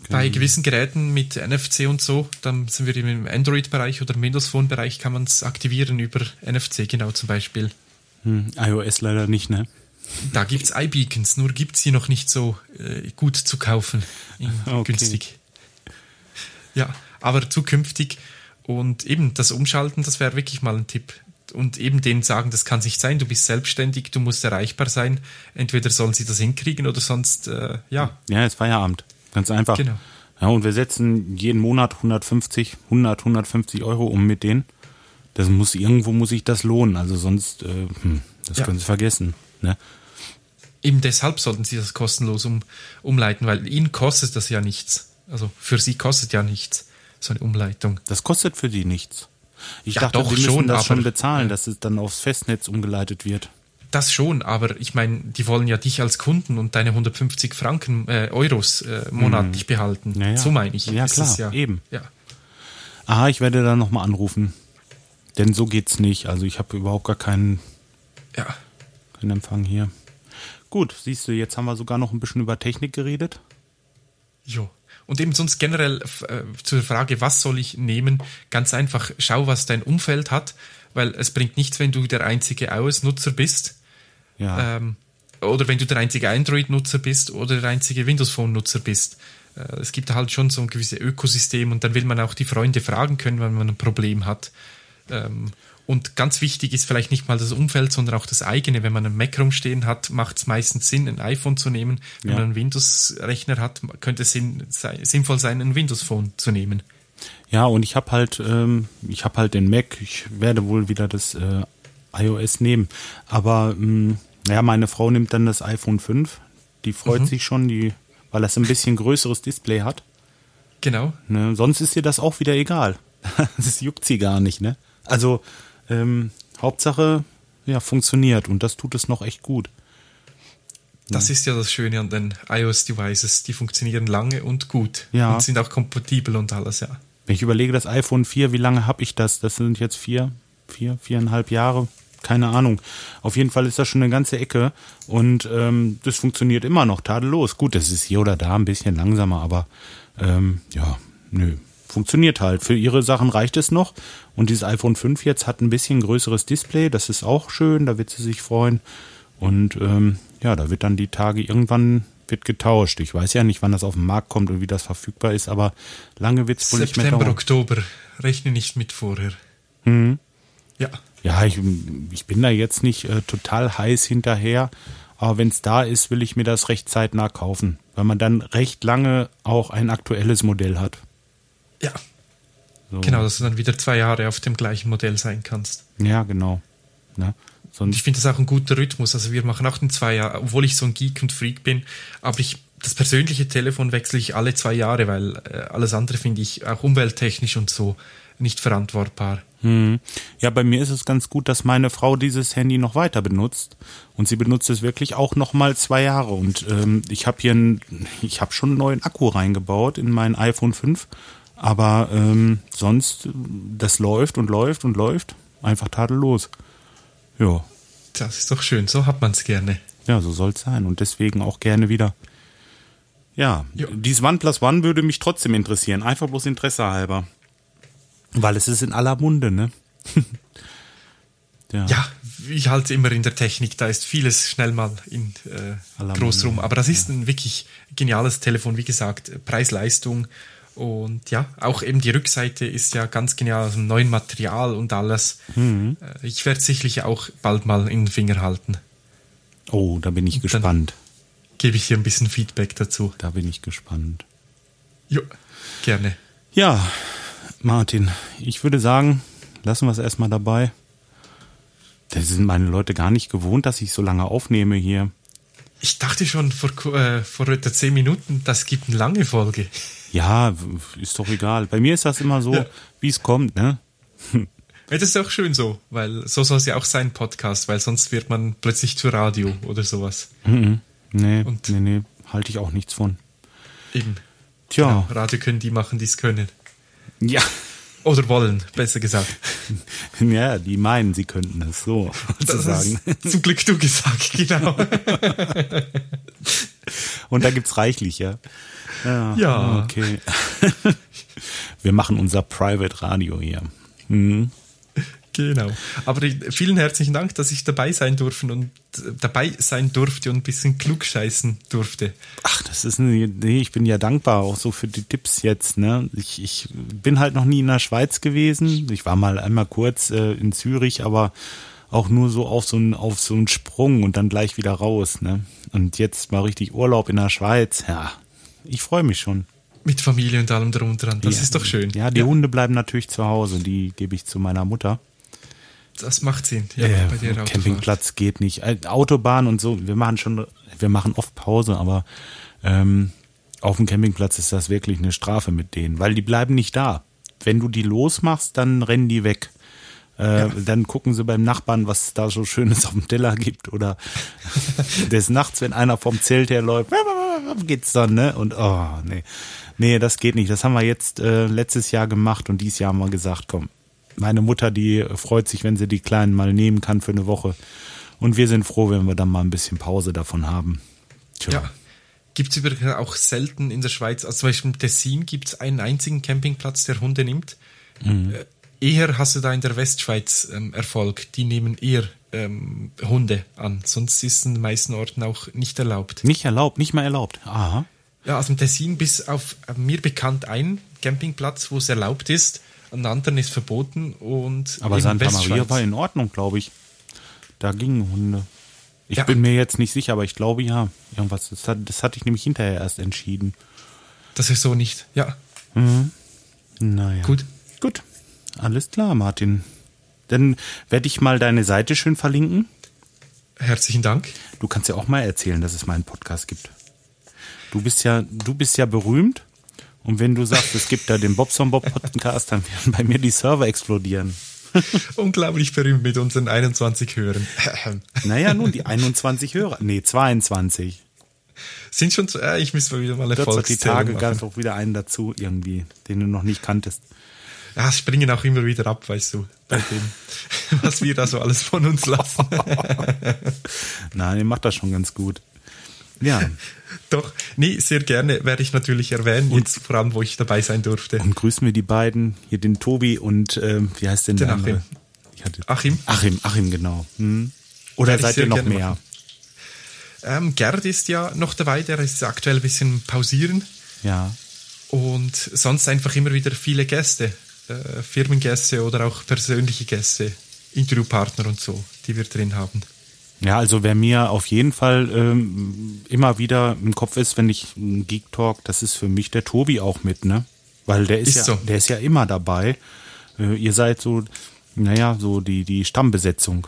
Speaker 2: Bei gewissen Geräten mit NFC und so, dann sind wir im Android-Bereich oder im Windows Phone-Bereich, kann man es aktivieren über NFC, genau zum Beispiel.
Speaker 1: Hm, iOS leider nicht, ne?
Speaker 2: Da gibt's iBeacons, nur gibt's sie noch nicht so äh, gut zu kaufen, <laughs>
Speaker 1: Okay.
Speaker 2: günstig. Ja, aber zukünftig und eben das Umschalten, das wäre wirklich mal ein Tipp. Und eben denen sagen, das kann nicht sein, du bist selbstständig, du musst erreichbar sein. Entweder sollen sie das hinkriegen oder sonst, äh, ja,
Speaker 1: Ja, ist Feierabend. Ganz einfach.
Speaker 2: Genau.
Speaker 1: Ja, und wir setzen jeden Monat 150, 100, 150 Euro um mit denen. Das muss, irgendwo muss sich das lohnen. Also sonst, äh, hm, das
Speaker 2: Ja.
Speaker 1: können Sie vergessen. Ne?
Speaker 2: Eben deshalb sollten sie das kostenlos um, umleiten, weil ihnen kostet das ja nichts. Also für sie kostet ja nichts, so eine Umleitung.
Speaker 1: Das kostet für die nichts. Ich
Speaker 2: Ja,
Speaker 1: dachte,
Speaker 2: doch
Speaker 1: die müssen
Speaker 2: schon,
Speaker 1: das schon bezahlen, dass es dann aufs Festnetz umgeleitet wird.
Speaker 2: Das schon, aber ich meine, die wollen ja dich als Kunden und deine 150 Franken, äh, Euros äh, monatlich behalten.
Speaker 1: Mhm. Ja, ja.
Speaker 2: So meine ich.
Speaker 1: Ja,
Speaker 2: ist
Speaker 1: klar,
Speaker 2: ja.
Speaker 1: eben.
Speaker 2: Ja.
Speaker 1: Ah, ich werde da nochmal anrufen. Denn so geht's nicht. Also ich habe überhaupt gar keinen,
Speaker 2: ja.
Speaker 1: keinen Empfang hier. Gut, siehst du, jetzt haben wir sogar noch ein bisschen über Technik geredet.
Speaker 2: Jo. Und eben sonst generell äh, zur Frage, was soll ich nehmen? Ganz einfach, schau, was dein Umfeld hat, weil es bringt nichts, wenn du der einzige iOS-Nutzer bist.
Speaker 1: Ja.
Speaker 2: Ähm, oder wenn du der einzige Android-Nutzer bist oder der einzige Windows-Phone-Nutzer bist. Äh, es gibt halt schon so ein gewisses Ökosystem und dann will man auch die Freunde fragen können, wenn man ein Problem hat. Ähm, und ganz wichtig ist vielleicht nicht mal das Umfeld, sondern auch das eigene. Wenn man einen Mac rumstehen hat, macht es meistens Sinn, ein iPhone zu nehmen. Wenn
Speaker 1: Ja.
Speaker 2: man einen Windows-Rechner hat, könnte es sinn, sei, sinnvoll sein, ein Windows-Phone zu nehmen.
Speaker 1: Ja, und ich habe halt, ähm, ich habe halt den Mac. Ich werde wohl wieder das äh, iOS nehmen. Aber ähm, ja, meine Frau nimmt dann das iPhone 5. Die freut
Speaker 2: Mhm.
Speaker 1: sich schon, die, weil das ein bisschen größeres Display hat.
Speaker 2: Genau.
Speaker 1: Ne? Sonst ist ihr das auch wieder egal. <laughs> das juckt sie gar nicht, ne? Also ähm, Hauptsache, ja, funktioniert und das tut es noch echt gut.
Speaker 2: Das ist ja das Schöne an den iOS-Devices. Die funktionieren lange und gut.
Speaker 1: Ja.
Speaker 2: Und sind auch kompatibel und alles, ja.
Speaker 1: Wenn ich überlege, das iPhone 4, wie lange habe ich das? Das sind jetzt vier, vier, viereinhalb Jahre. Keine Ahnung. Auf jeden Fall ist das schon eine ganze Ecke und ähm, das funktioniert immer noch tadellos. Gut, das ist hier oder da ein bisschen langsamer, aber ähm, ja, nö. Funktioniert halt. Für ihre Sachen reicht es noch. Und dieses iPhone 5 jetzt hat ein bisschen größeres Display. Das ist auch schön. Da wird sie sich freuen. Und ähm, ja, da wird dann die Tage irgendwann wird getauscht. Ich weiß ja nicht, wann das auf den Markt kommt und wie das verfügbar ist, aber lange wird es wohl nicht mehr
Speaker 2: September. Oktober. Rechne nicht mit vorher.
Speaker 1: Mhm.
Speaker 2: Ja.
Speaker 1: Ja, ich, ich bin da jetzt nicht äh, total heiß hinterher, aber wenn es da ist, will ich mir das recht zeitnah kaufen, weil man dann recht lange auch ein aktuelles Modell hat.
Speaker 2: Ja.
Speaker 1: So.
Speaker 2: Genau, dass du dann wieder zwei Jahre auf dem gleichen Modell sein kannst.
Speaker 1: Ja, genau. Ne?
Speaker 2: Und
Speaker 1: Sonst,
Speaker 2: ich finde das auch ein guter Rhythmus. Also wir machen auch den zwei Jahre, obwohl ich so ein Geek und Freak bin, aber ich das persönliche Telefon wechsle ich alle zwei Jahre, weil äh, alles andere finde ich auch umwelttechnisch und so nicht verantwortbar.
Speaker 1: hm. Ja, bei mir ist es ganz gut, dass meine Frau dieses Handy noch weiter benutzt und sie benutzt es wirklich auch noch mal zwei Jahre und ähm, ich habe hier einen, ich habe schon einen neuen Akku reingebaut in mein iPhone 5, aber ähm, sonst das läuft und läuft und läuft einfach tadellos. Ja,
Speaker 2: Das ist doch schön, so hat man es gerne.
Speaker 1: ja, so soll's sein und deswegen auch gerne wieder. Ja,
Speaker 2: Ja.
Speaker 1: dieses OnePlus One würde mich trotzdem interessieren, einfach bloß Interesse halber. Weil es ist in aller Munde, ne? <laughs> ja.
Speaker 2: Ja, wie halt immer in der Technik, da ist vieles schnell mal in äh, groß rum. Aber das ist ein wirklich geniales Telefon, wie gesagt, Preis-Leistung. Und ja, auch eben die Rückseite ist ja ganz genial, aus dem neuen Material und alles. Mhm. Ich werde sicherlich auch bald mal in den Finger halten.
Speaker 1: Oh, da bin ich gespannt.
Speaker 2: Gebe ich hier ein bisschen Feedback dazu.
Speaker 1: Da bin ich gespannt.
Speaker 2: Jo, gerne.
Speaker 1: Ja, Martin, ich würde sagen, lassen wir es erstmal dabei. Das sind meine Leute gar nicht gewohnt, dass ich so lange aufnehme hier.
Speaker 2: Ich dachte schon vor, äh, vor etwa zehn Minuten, das gibt eine lange Folge.
Speaker 1: Ja, ist doch egal. Bei mir ist das immer so, ja. wie es kommt, ne?
Speaker 2: Ja, das ist auch schön so, weil so soll es ja auch sein, Podcast, weil sonst wird man plötzlich zu Radio oder sowas.
Speaker 1: Mhm. Nee, Und nee, nee, halte ich auch nichts von.
Speaker 2: Eben. Tja. Genau, Radio können die machen, die es können.
Speaker 1: Ja.
Speaker 2: Oder wollen, besser gesagt. <laughs>
Speaker 1: Ja, die meinen, sie könnten es so sozusagen.
Speaker 2: zum Glück du gesagt, genau. <laughs>
Speaker 1: Und da gibt's reichlich, ja.
Speaker 2: Ja. ja.
Speaker 1: Okay. <laughs> Wir machen unser Private Radio hier. Mhm.
Speaker 2: Genau. Aber vielen herzlichen Dank, dass ich dabei sein durfte und dabei sein durfte und ein bisschen klug scheißen durfte.
Speaker 1: Ach, das ist eine, nee, ich bin ja dankbar auch so für die Tipps jetzt, ne? Ich, ich bin halt noch nie in der Schweiz gewesen. Ich war mal einmal kurz äh, in Zürich, aber auch nur so auf so einen auf so einen Sprung und dann gleich wieder raus, ne? Und jetzt mal richtig Urlaub in der Schweiz. Ja, ich freue mich schon.
Speaker 2: Mit Familie und allem drunter dran. Das ja, ist doch schön.
Speaker 1: Ja, die ja. Hunde bleiben natürlich zu Hause. Die gebe ich zu meiner Mutter.
Speaker 2: Das macht Sinn.
Speaker 1: Ja, äh, bei dir Campingplatz geht nicht. Äh, Autobahn und so, wir machen schon, wir machen oft Pause, aber ähm, auf dem Campingplatz ist das wirklich eine Strafe mit denen, weil die bleiben nicht da. Wenn du die losmachst, dann rennen die weg. Äh, ja. Dann gucken sie beim Nachbarn, was es da so Schönes auf dem Teller gibt. Oder <laughs> des Nachts, wenn einer vom Zelt herläuft, geht's dann, ne? Und oh, nee. Nee, das geht nicht. Das haben wir jetzt äh, letztes Jahr gemacht und dieses Jahr haben wir gesagt, komm, meine Mutter, die freut sich, wenn sie die Kleinen mal nehmen kann für eine Woche. Und wir sind froh, wenn wir dann mal ein bisschen Pause davon haben.
Speaker 2: Tja. Ja. Gibt es übrigens auch selten in der Schweiz, also zum Beispiel im Tessin gibt es einen einzigen Campingplatz, der Hunde nimmt. Mhm. Äh, eher hast du da in der Westschweiz ähm, Erfolg. Die nehmen eher ähm, Hunde an. Sonst ist es in den meisten Orten auch nicht erlaubt.
Speaker 1: Nicht erlaubt, nicht mal erlaubt. Aha.
Speaker 2: Ja, also im Tessin bis auf äh, mir bekannt ein Campingplatz, wo es erlaubt ist an anderen ist verboten und.
Speaker 1: Aber Santa Maria war in Ordnung, glaube ich. Da gingen Hunde. Ich ja. bin mir jetzt nicht sicher, aber ich glaube ja. Irgendwas. Das, hat, das hatte ich nämlich hinterher erst entschieden.
Speaker 2: Das ist so nicht, ja.
Speaker 1: Mhm. Naja.
Speaker 2: Gut.
Speaker 1: Gut. Alles klar, Martin. Dann werde ich mal deine Seite schön verlinken.
Speaker 2: Herzlichen Dank.
Speaker 1: Du kannst ja auch mal erzählen, dass es meinen Podcast gibt. Du bist ja, du bist ja berühmt und wenn du sagst, es gibt da den Bobson Bob Podcast, dann werden bei mir die Server explodieren.
Speaker 2: Unglaublich berühmt mit unseren 21 Hörern. <laughs>
Speaker 1: naja, nun, die 21 Hörer. Nee, 22.
Speaker 2: Sind schon, zu, äh, ich muss mal wieder mal eine
Speaker 1: Folge Die Tage gab es auch wieder einen dazu irgendwie, den du noch nicht kanntest.
Speaker 2: Ja, springen auch immer wieder ab, weißt du, bei dem, <laughs> was wir da so alles von uns lassen. <laughs>
Speaker 1: Nein, ihr macht das schon ganz gut. Ja. <laughs>
Speaker 2: Doch, nee, sehr gerne werde ich natürlich erwähnen, und, jetzt vor allem, wo ich dabei sein durfte.
Speaker 1: Und grüßen wir die beiden, hier den Tobi und ähm, wie heißt denn der
Speaker 2: Achim. Achim.
Speaker 1: Achim, Achim, genau. Hm. Oder seid ihr noch mehr?
Speaker 2: Ähm, Gerd ist ja noch dabei, der ist aktuell ein bisschen pausieren.
Speaker 1: Ja.
Speaker 2: Und sonst einfach immer wieder viele Gäste, äh, Firmengäste oder auch persönliche Gäste, Interviewpartner und so, die wir drin haben.
Speaker 1: Ja, also wer mir auf jeden Fall ähm, immer wieder im Kopf ist, wenn ich Geek Talk, das ist für mich der Tobi auch mit, ne? Weil der ist, ist ja, so. der ist ja immer dabei. Äh, ihr seid so, naja, so die, die Stammbesetzung.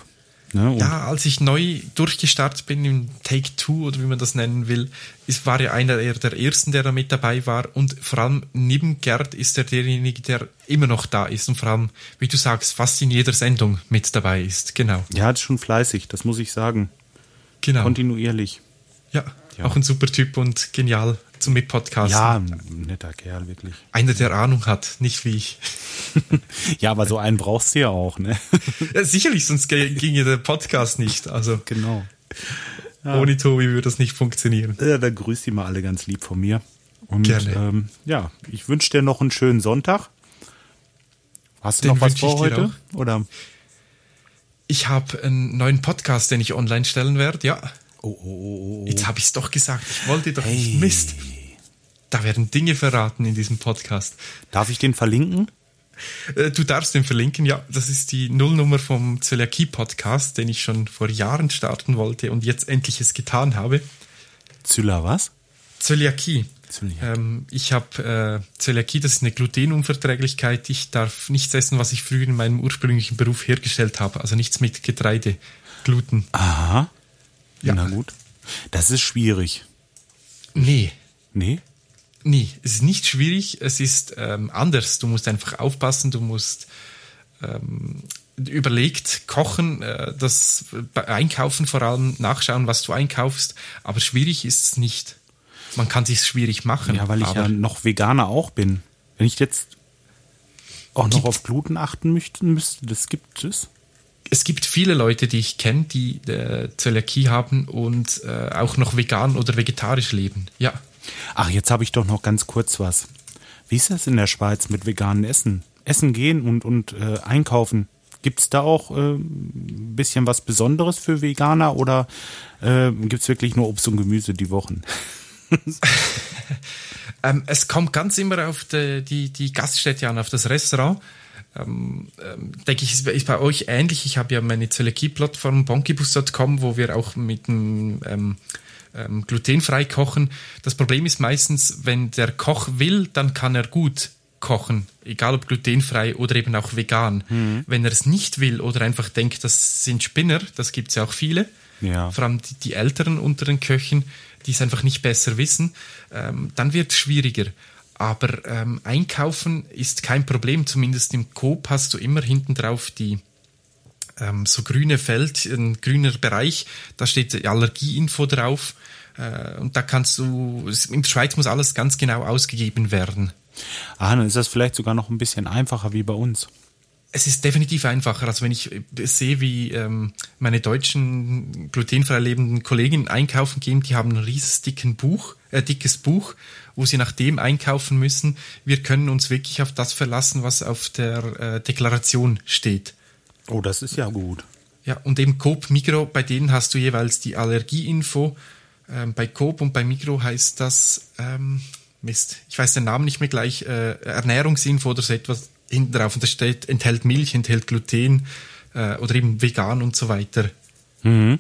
Speaker 2: Ne? ja, als ich neu durchgestartet bin im Take Two oder wie man das nennen will, ist, war ja einer der ersten, der da mit dabei war. Und vor allem neben Gerd ist er derjenige, der immer noch da ist und vor allem, wie du sagst, fast in jeder Sendung mit dabei ist. Genau.
Speaker 1: Ja, ist schon fleißig, das muss ich sagen.
Speaker 2: Genau.
Speaker 1: Kontinuierlich.
Speaker 2: Ja, ja. auch ein super Typ und genial zum Mitpodcasten.
Speaker 1: Ja, ein netter Kerl, wirklich.
Speaker 2: Einer, der Ahnung hat, nicht wie ich. <laughs>
Speaker 1: ja, aber so einen brauchst du ja auch, ne? <laughs>
Speaker 2: ja, sicherlich, sonst ginge der Podcast nicht. Also
Speaker 1: genau.
Speaker 2: Ja. Ohne Tobi würde das nicht funktionieren.
Speaker 1: Ja, dann grüßt die mal alle ganz lieb von mir.
Speaker 2: Und Gerne.
Speaker 1: Ähm, ja, ich wünsche dir noch einen schönen Sonntag. Hast du Den noch was vor heute? Oder?
Speaker 2: Ich habe einen neuen Podcast, den ich online stellen werde, ja.
Speaker 1: Oh, oh, oh, oh.
Speaker 2: Jetzt habe ich es doch gesagt. Ich wollte doch
Speaker 1: Hey.
Speaker 2: nicht Mist. Da werden Dinge verraten in diesem Podcast.
Speaker 1: Darf ich den verlinken?
Speaker 2: Äh, Du darfst den verlinken, ja. Das ist die Nullnummer vom Zöliakie-Podcast, den ich schon vor Jahren starten wollte und jetzt endlich es getan habe.
Speaker 1: Zylla was?
Speaker 2: Zöliakie.
Speaker 1: Zöliakie.
Speaker 2: Ähm, ich habe äh, Zöliakie, das ist eine Glutenunverträglichkeit. Ich darf nichts essen, was ich früher in meinem ursprünglichen Beruf hergestellt habe. Also nichts mit Getreide, Gluten.
Speaker 1: Aha.
Speaker 2: Ja.
Speaker 1: Na gut. Das ist schwierig.
Speaker 2: Nee,
Speaker 1: Nee?
Speaker 2: Nee, es ist nicht schwierig, es ist ähm, anders. Du musst einfach aufpassen, du musst ähm, überlegt kochen, äh, das Einkaufen vor allem nachschauen, was du einkaufst. Aber schwierig ist es nicht. Man kann sich schwierig machen.
Speaker 1: Ja, weil ich
Speaker 2: aber
Speaker 1: ja noch Veganer auch bin. Wenn ich jetzt auch noch auf Gluten achten möchte, müsste, das gibt es.
Speaker 2: es gibt viele Leute, die ich kenne, die äh, Zöliakie haben und äh, auch noch vegan oder vegetarisch leben. Ja.
Speaker 1: Ach, jetzt habe ich doch noch ganz kurz was. Wie ist das in der Schweiz mit veganen Essen? Essen gehen und, und äh, einkaufen. Gibt es da auch äh, ein bisschen was Besonderes für Veganer oder äh, gibt es wirklich nur Obst und Gemüse die Wochen? <laughs>
Speaker 2: Ähm, es kommt ganz immer auf die, die, die Gaststätte an, auf das Restaurant. Ähm, ähm, denke ich, ist, ist bei euch ähnlich. Ich habe ja meine Zöliakie-Plattform bonkibus.com, wo wir auch mit dem ähm, ähm, glutenfrei kochen. Das Problem ist meistens, wenn der Koch will, dann kann er gut kochen, egal ob glutenfrei oder eben auch vegan. Wenn er es nicht will oder einfach denkt, das sind Spinner, das gibt es ja auch viele,
Speaker 1: Ja.
Speaker 2: vor allem die, die Älteren unter den Köchen, die es einfach nicht besser wissen, ähm, dann wird es schwieriger. Aber ähm, einkaufen ist kein Problem, zumindest im Coop hast du immer hinten drauf die ähm, so grüne Feld, ein grüner Bereich, da steht Allergieinfo drauf äh, und da kannst du, in der Schweiz muss alles ganz genau ausgegeben werden.
Speaker 1: Ah, dann ist das vielleicht sogar noch ein bisschen einfacher wie bei uns.
Speaker 2: Es ist definitiv einfacher, als wenn ich äh, sehe, wie ähm, meine deutschen glutenfrei lebenden Kolleginnen einkaufen gehen. Die haben ein riesiges dicken Buch, äh, dickes Buch, wo sie nach dem einkaufen müssen. Wir können uns wirklich auf das verlassen, was auf der äh, Deklaration steht.
Speaker 1: Oh, das ist ja gut.
Speaker 2: Ja, und eben Coop, Migro, bei denen hast du jeweils die Allergieinfo. Ähm, bei Coop und bei Migro heißt das, ähm, Mist, ich weiß den Namen nicht mehr gleich, äh, Ernährungsinfo oder so etwas hinten drauf. Und da steht, enthält Milch, enthält Gluten äh, oder eben vegan und so weiter.
Speaker 1: Mhm.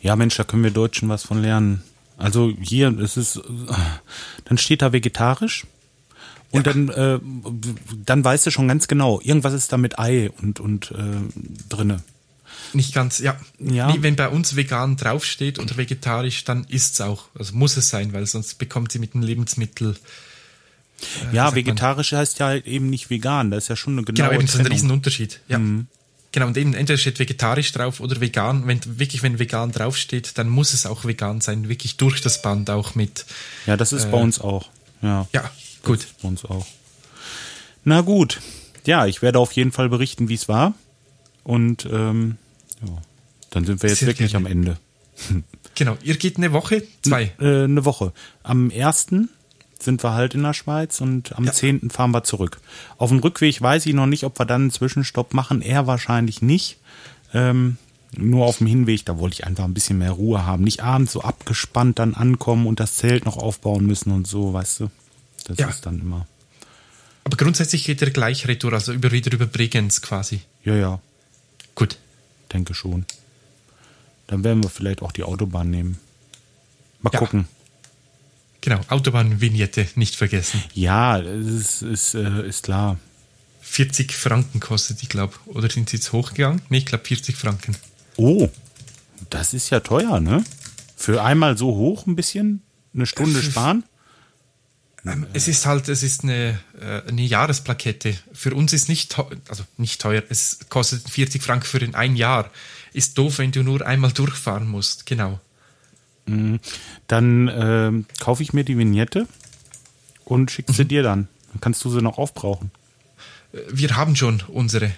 Speaker 1: Ja, Mensch, da können wir Deutschen was von lernen. Also hier, es ist, äh, dann steht da vegetarisch und dann, äh, dann weißt du schon ganz genau, irgendwas ist da mit Ei und, und äh, drinne.
Speaker 2: Nicht ganz, ja.
Speaker 1: Ja.
Speaker 2: Nee, wenn bei uns vegan draufsteht oder vegetarisch, dann ist's auch. Also muss es sein, weil sonst bekommt sie mit dem Lebensmittel.
Speaker 1: ja,
Speaker 2: sagt man?
Speaker 1: vegetarisch heißt ja halt eben nicht vegan. Das ist ja schon eine
Speaker 2: Genau,
Speaker 1: genaue
Speaker 2: eben das ist ein. Riesenunterschied. Ja. Genau, und eben entweder steht vegetarisch drauf oder vegan. Wenn wirklich, wenn vegan draufsteht, dann muss es auch vegan sein. Wirklich durch das Band auch mit.
Speaker 1: Ja, das ist bei uns auch. Ja,
Speaker 2: Ja, gut.
Speaker 1: uns auch. Na gut. Ja, ich werde auf jeden Fall berichten, wie es war. Und ähm, ja, dann sind wir jetzt
Speaker 2: Sehr
Speaker 1: wirklich
Speaker 2: gerne.
Speaker 1: am Ende.
Speaker 2: Genau. Ihr geht eine Woche? Zwei.
Speaker 1: Äh, eine Woche. Am 1. sind wir halt in der Schweiz und am
Speaker 2: Ja.
Speaker 1: 10. fahren wir zurück. Auf dem Rückweg weiß ich noch nicht, ob wir dann einen Zwischenstopp machen. Er wahrscheinlich nicht. Ähm, nur auf dem Hinweg, da wollte ich einfach ein bisschen mehr Ruhe haben. Nicht abends so abgespannt dann ankommen und das Zelt noch aufbauen müssen und so, weißt du. Das
Speaker 2: Ja.
Speaker 1: ist dann immer.
Speaker 2: Aber grundsätzlich geht ihr gleich retour, also über, wieder über Bregenz quasi.
Speaker 1: Ja, ja,
Speaker 2: Gut.
Speaker 1: denke schon. Dann werden wir vielleicht auch die Autobahn nehmen. Mal
Speaker 2: Ja.
Speaker 1: gucken.
Speaker 2: Genau. Autobahnvignette nicht vergessen.
Speaker 1: Ja, es ist, ist, äh, ist klar.
Speaker 2: 40 Franken kostet die, glaube Oder sind sie jetzt hochgegangen? Nee, ich glaube 40 Franken.
Speaker 1: Oh, das ist ja teuer, ne? Für einmal so hoch ein bisschen, eine Stunde sparen?
Speaker 2: Ähm, es ist halt, es ist eine, äh, eine Jahresplakette. Für uns ist nicht teuer, also nicht teuer, es kostet 40 Franken für ein Jahr. Ist doof, wenn du nur einmal durchfahren musst. Genau.
Speaker 1: Dann ähm, kaufe ich mir die Vignette und schicke
Speaker 2: Mhm.
Speaker 1: sie dir dann. Dann kannst du sie noch aufbrauchen.
Speaker 2: Äh, Wir haben schon unsere.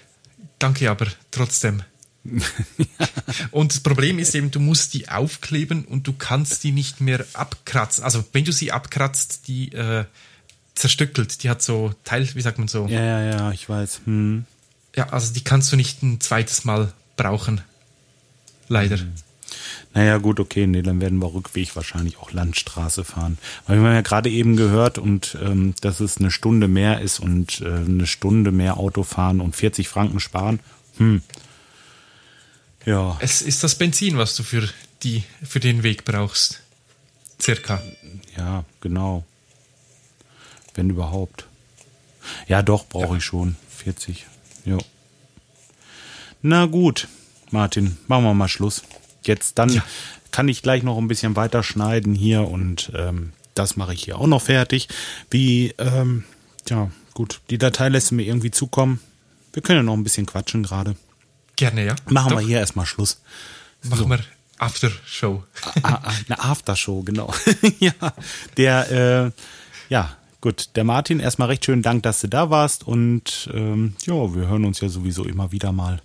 Speaker 2: Danke aber trotzdem. <laughs> Und das Problem ist eben, du musst die aufkleben und du kannst die nicht mehr abkratzen. Also wenn du sie abkratzt, die äh, zerstückelt. Die hat so Teil, wie sagt man so?
Speaker 1: Ja, ja, ja, ich weiß. Hm.
Speaker 2: Ja, also die kannst du nicht ein zweites Mal brauchen. Leider.
Speaker 1: Mhm. Naja, gut, okay, nee, dann werden wir Rückweg wahrscheinlich auch Landstraße fahren. Weil wir haben ja gerade eben gehört und ähm, dass es eine Stunde mehr ist und äh, eine Stunde mehr Auto fahren und 40 Franken sparen. Hm.
Speaker 2: Ja. Es ist das Benzin, was du für die, für den Weg brauchst. Circa.
Speaker 1: Ja, genau. Wenn überhaupt. Ja, doch, brauche ja. ich schon. 40. Ja. Na gut, Martin, machen wir mal Schluss. Jetzt dann ja. kann ich gleich noch ein bisschen weiter schneiden hier und ähm, das mache ich hier auch noch fertig. Wie, ähm, ja, gut, die Datei lässt mir irgendwie zukommen. Wir können ja noch ein bisschen quatschen gerade.
Speaker 2: Gerne, ja.
Speaker 1: Machen Doch. wir hier erstmal Schluss.
Speaker 2: Machen so. wir Aftershow.
Speaker 1: Ah, ah, eine Aftershow, genau. <laughs> ja, der, äh, ja, gut. Der Martin, erstmal recht schönen Dank, dass du da warst und ähm, ja, wir hören uns ja sowieso immer wieder mal.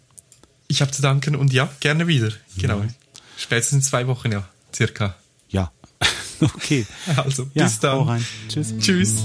Speaker 2: Ich habe zu danken und ja, gerne wieder. Genau. Ja. Spätestens in zwei Wochen, ja, circa.
Speaker 1: Ja. <laughs> okay.
Speaker 2: Also, bis ja, dann.
Speaker 1: Rein. Tschüss.
Speaker 2: Tschüss.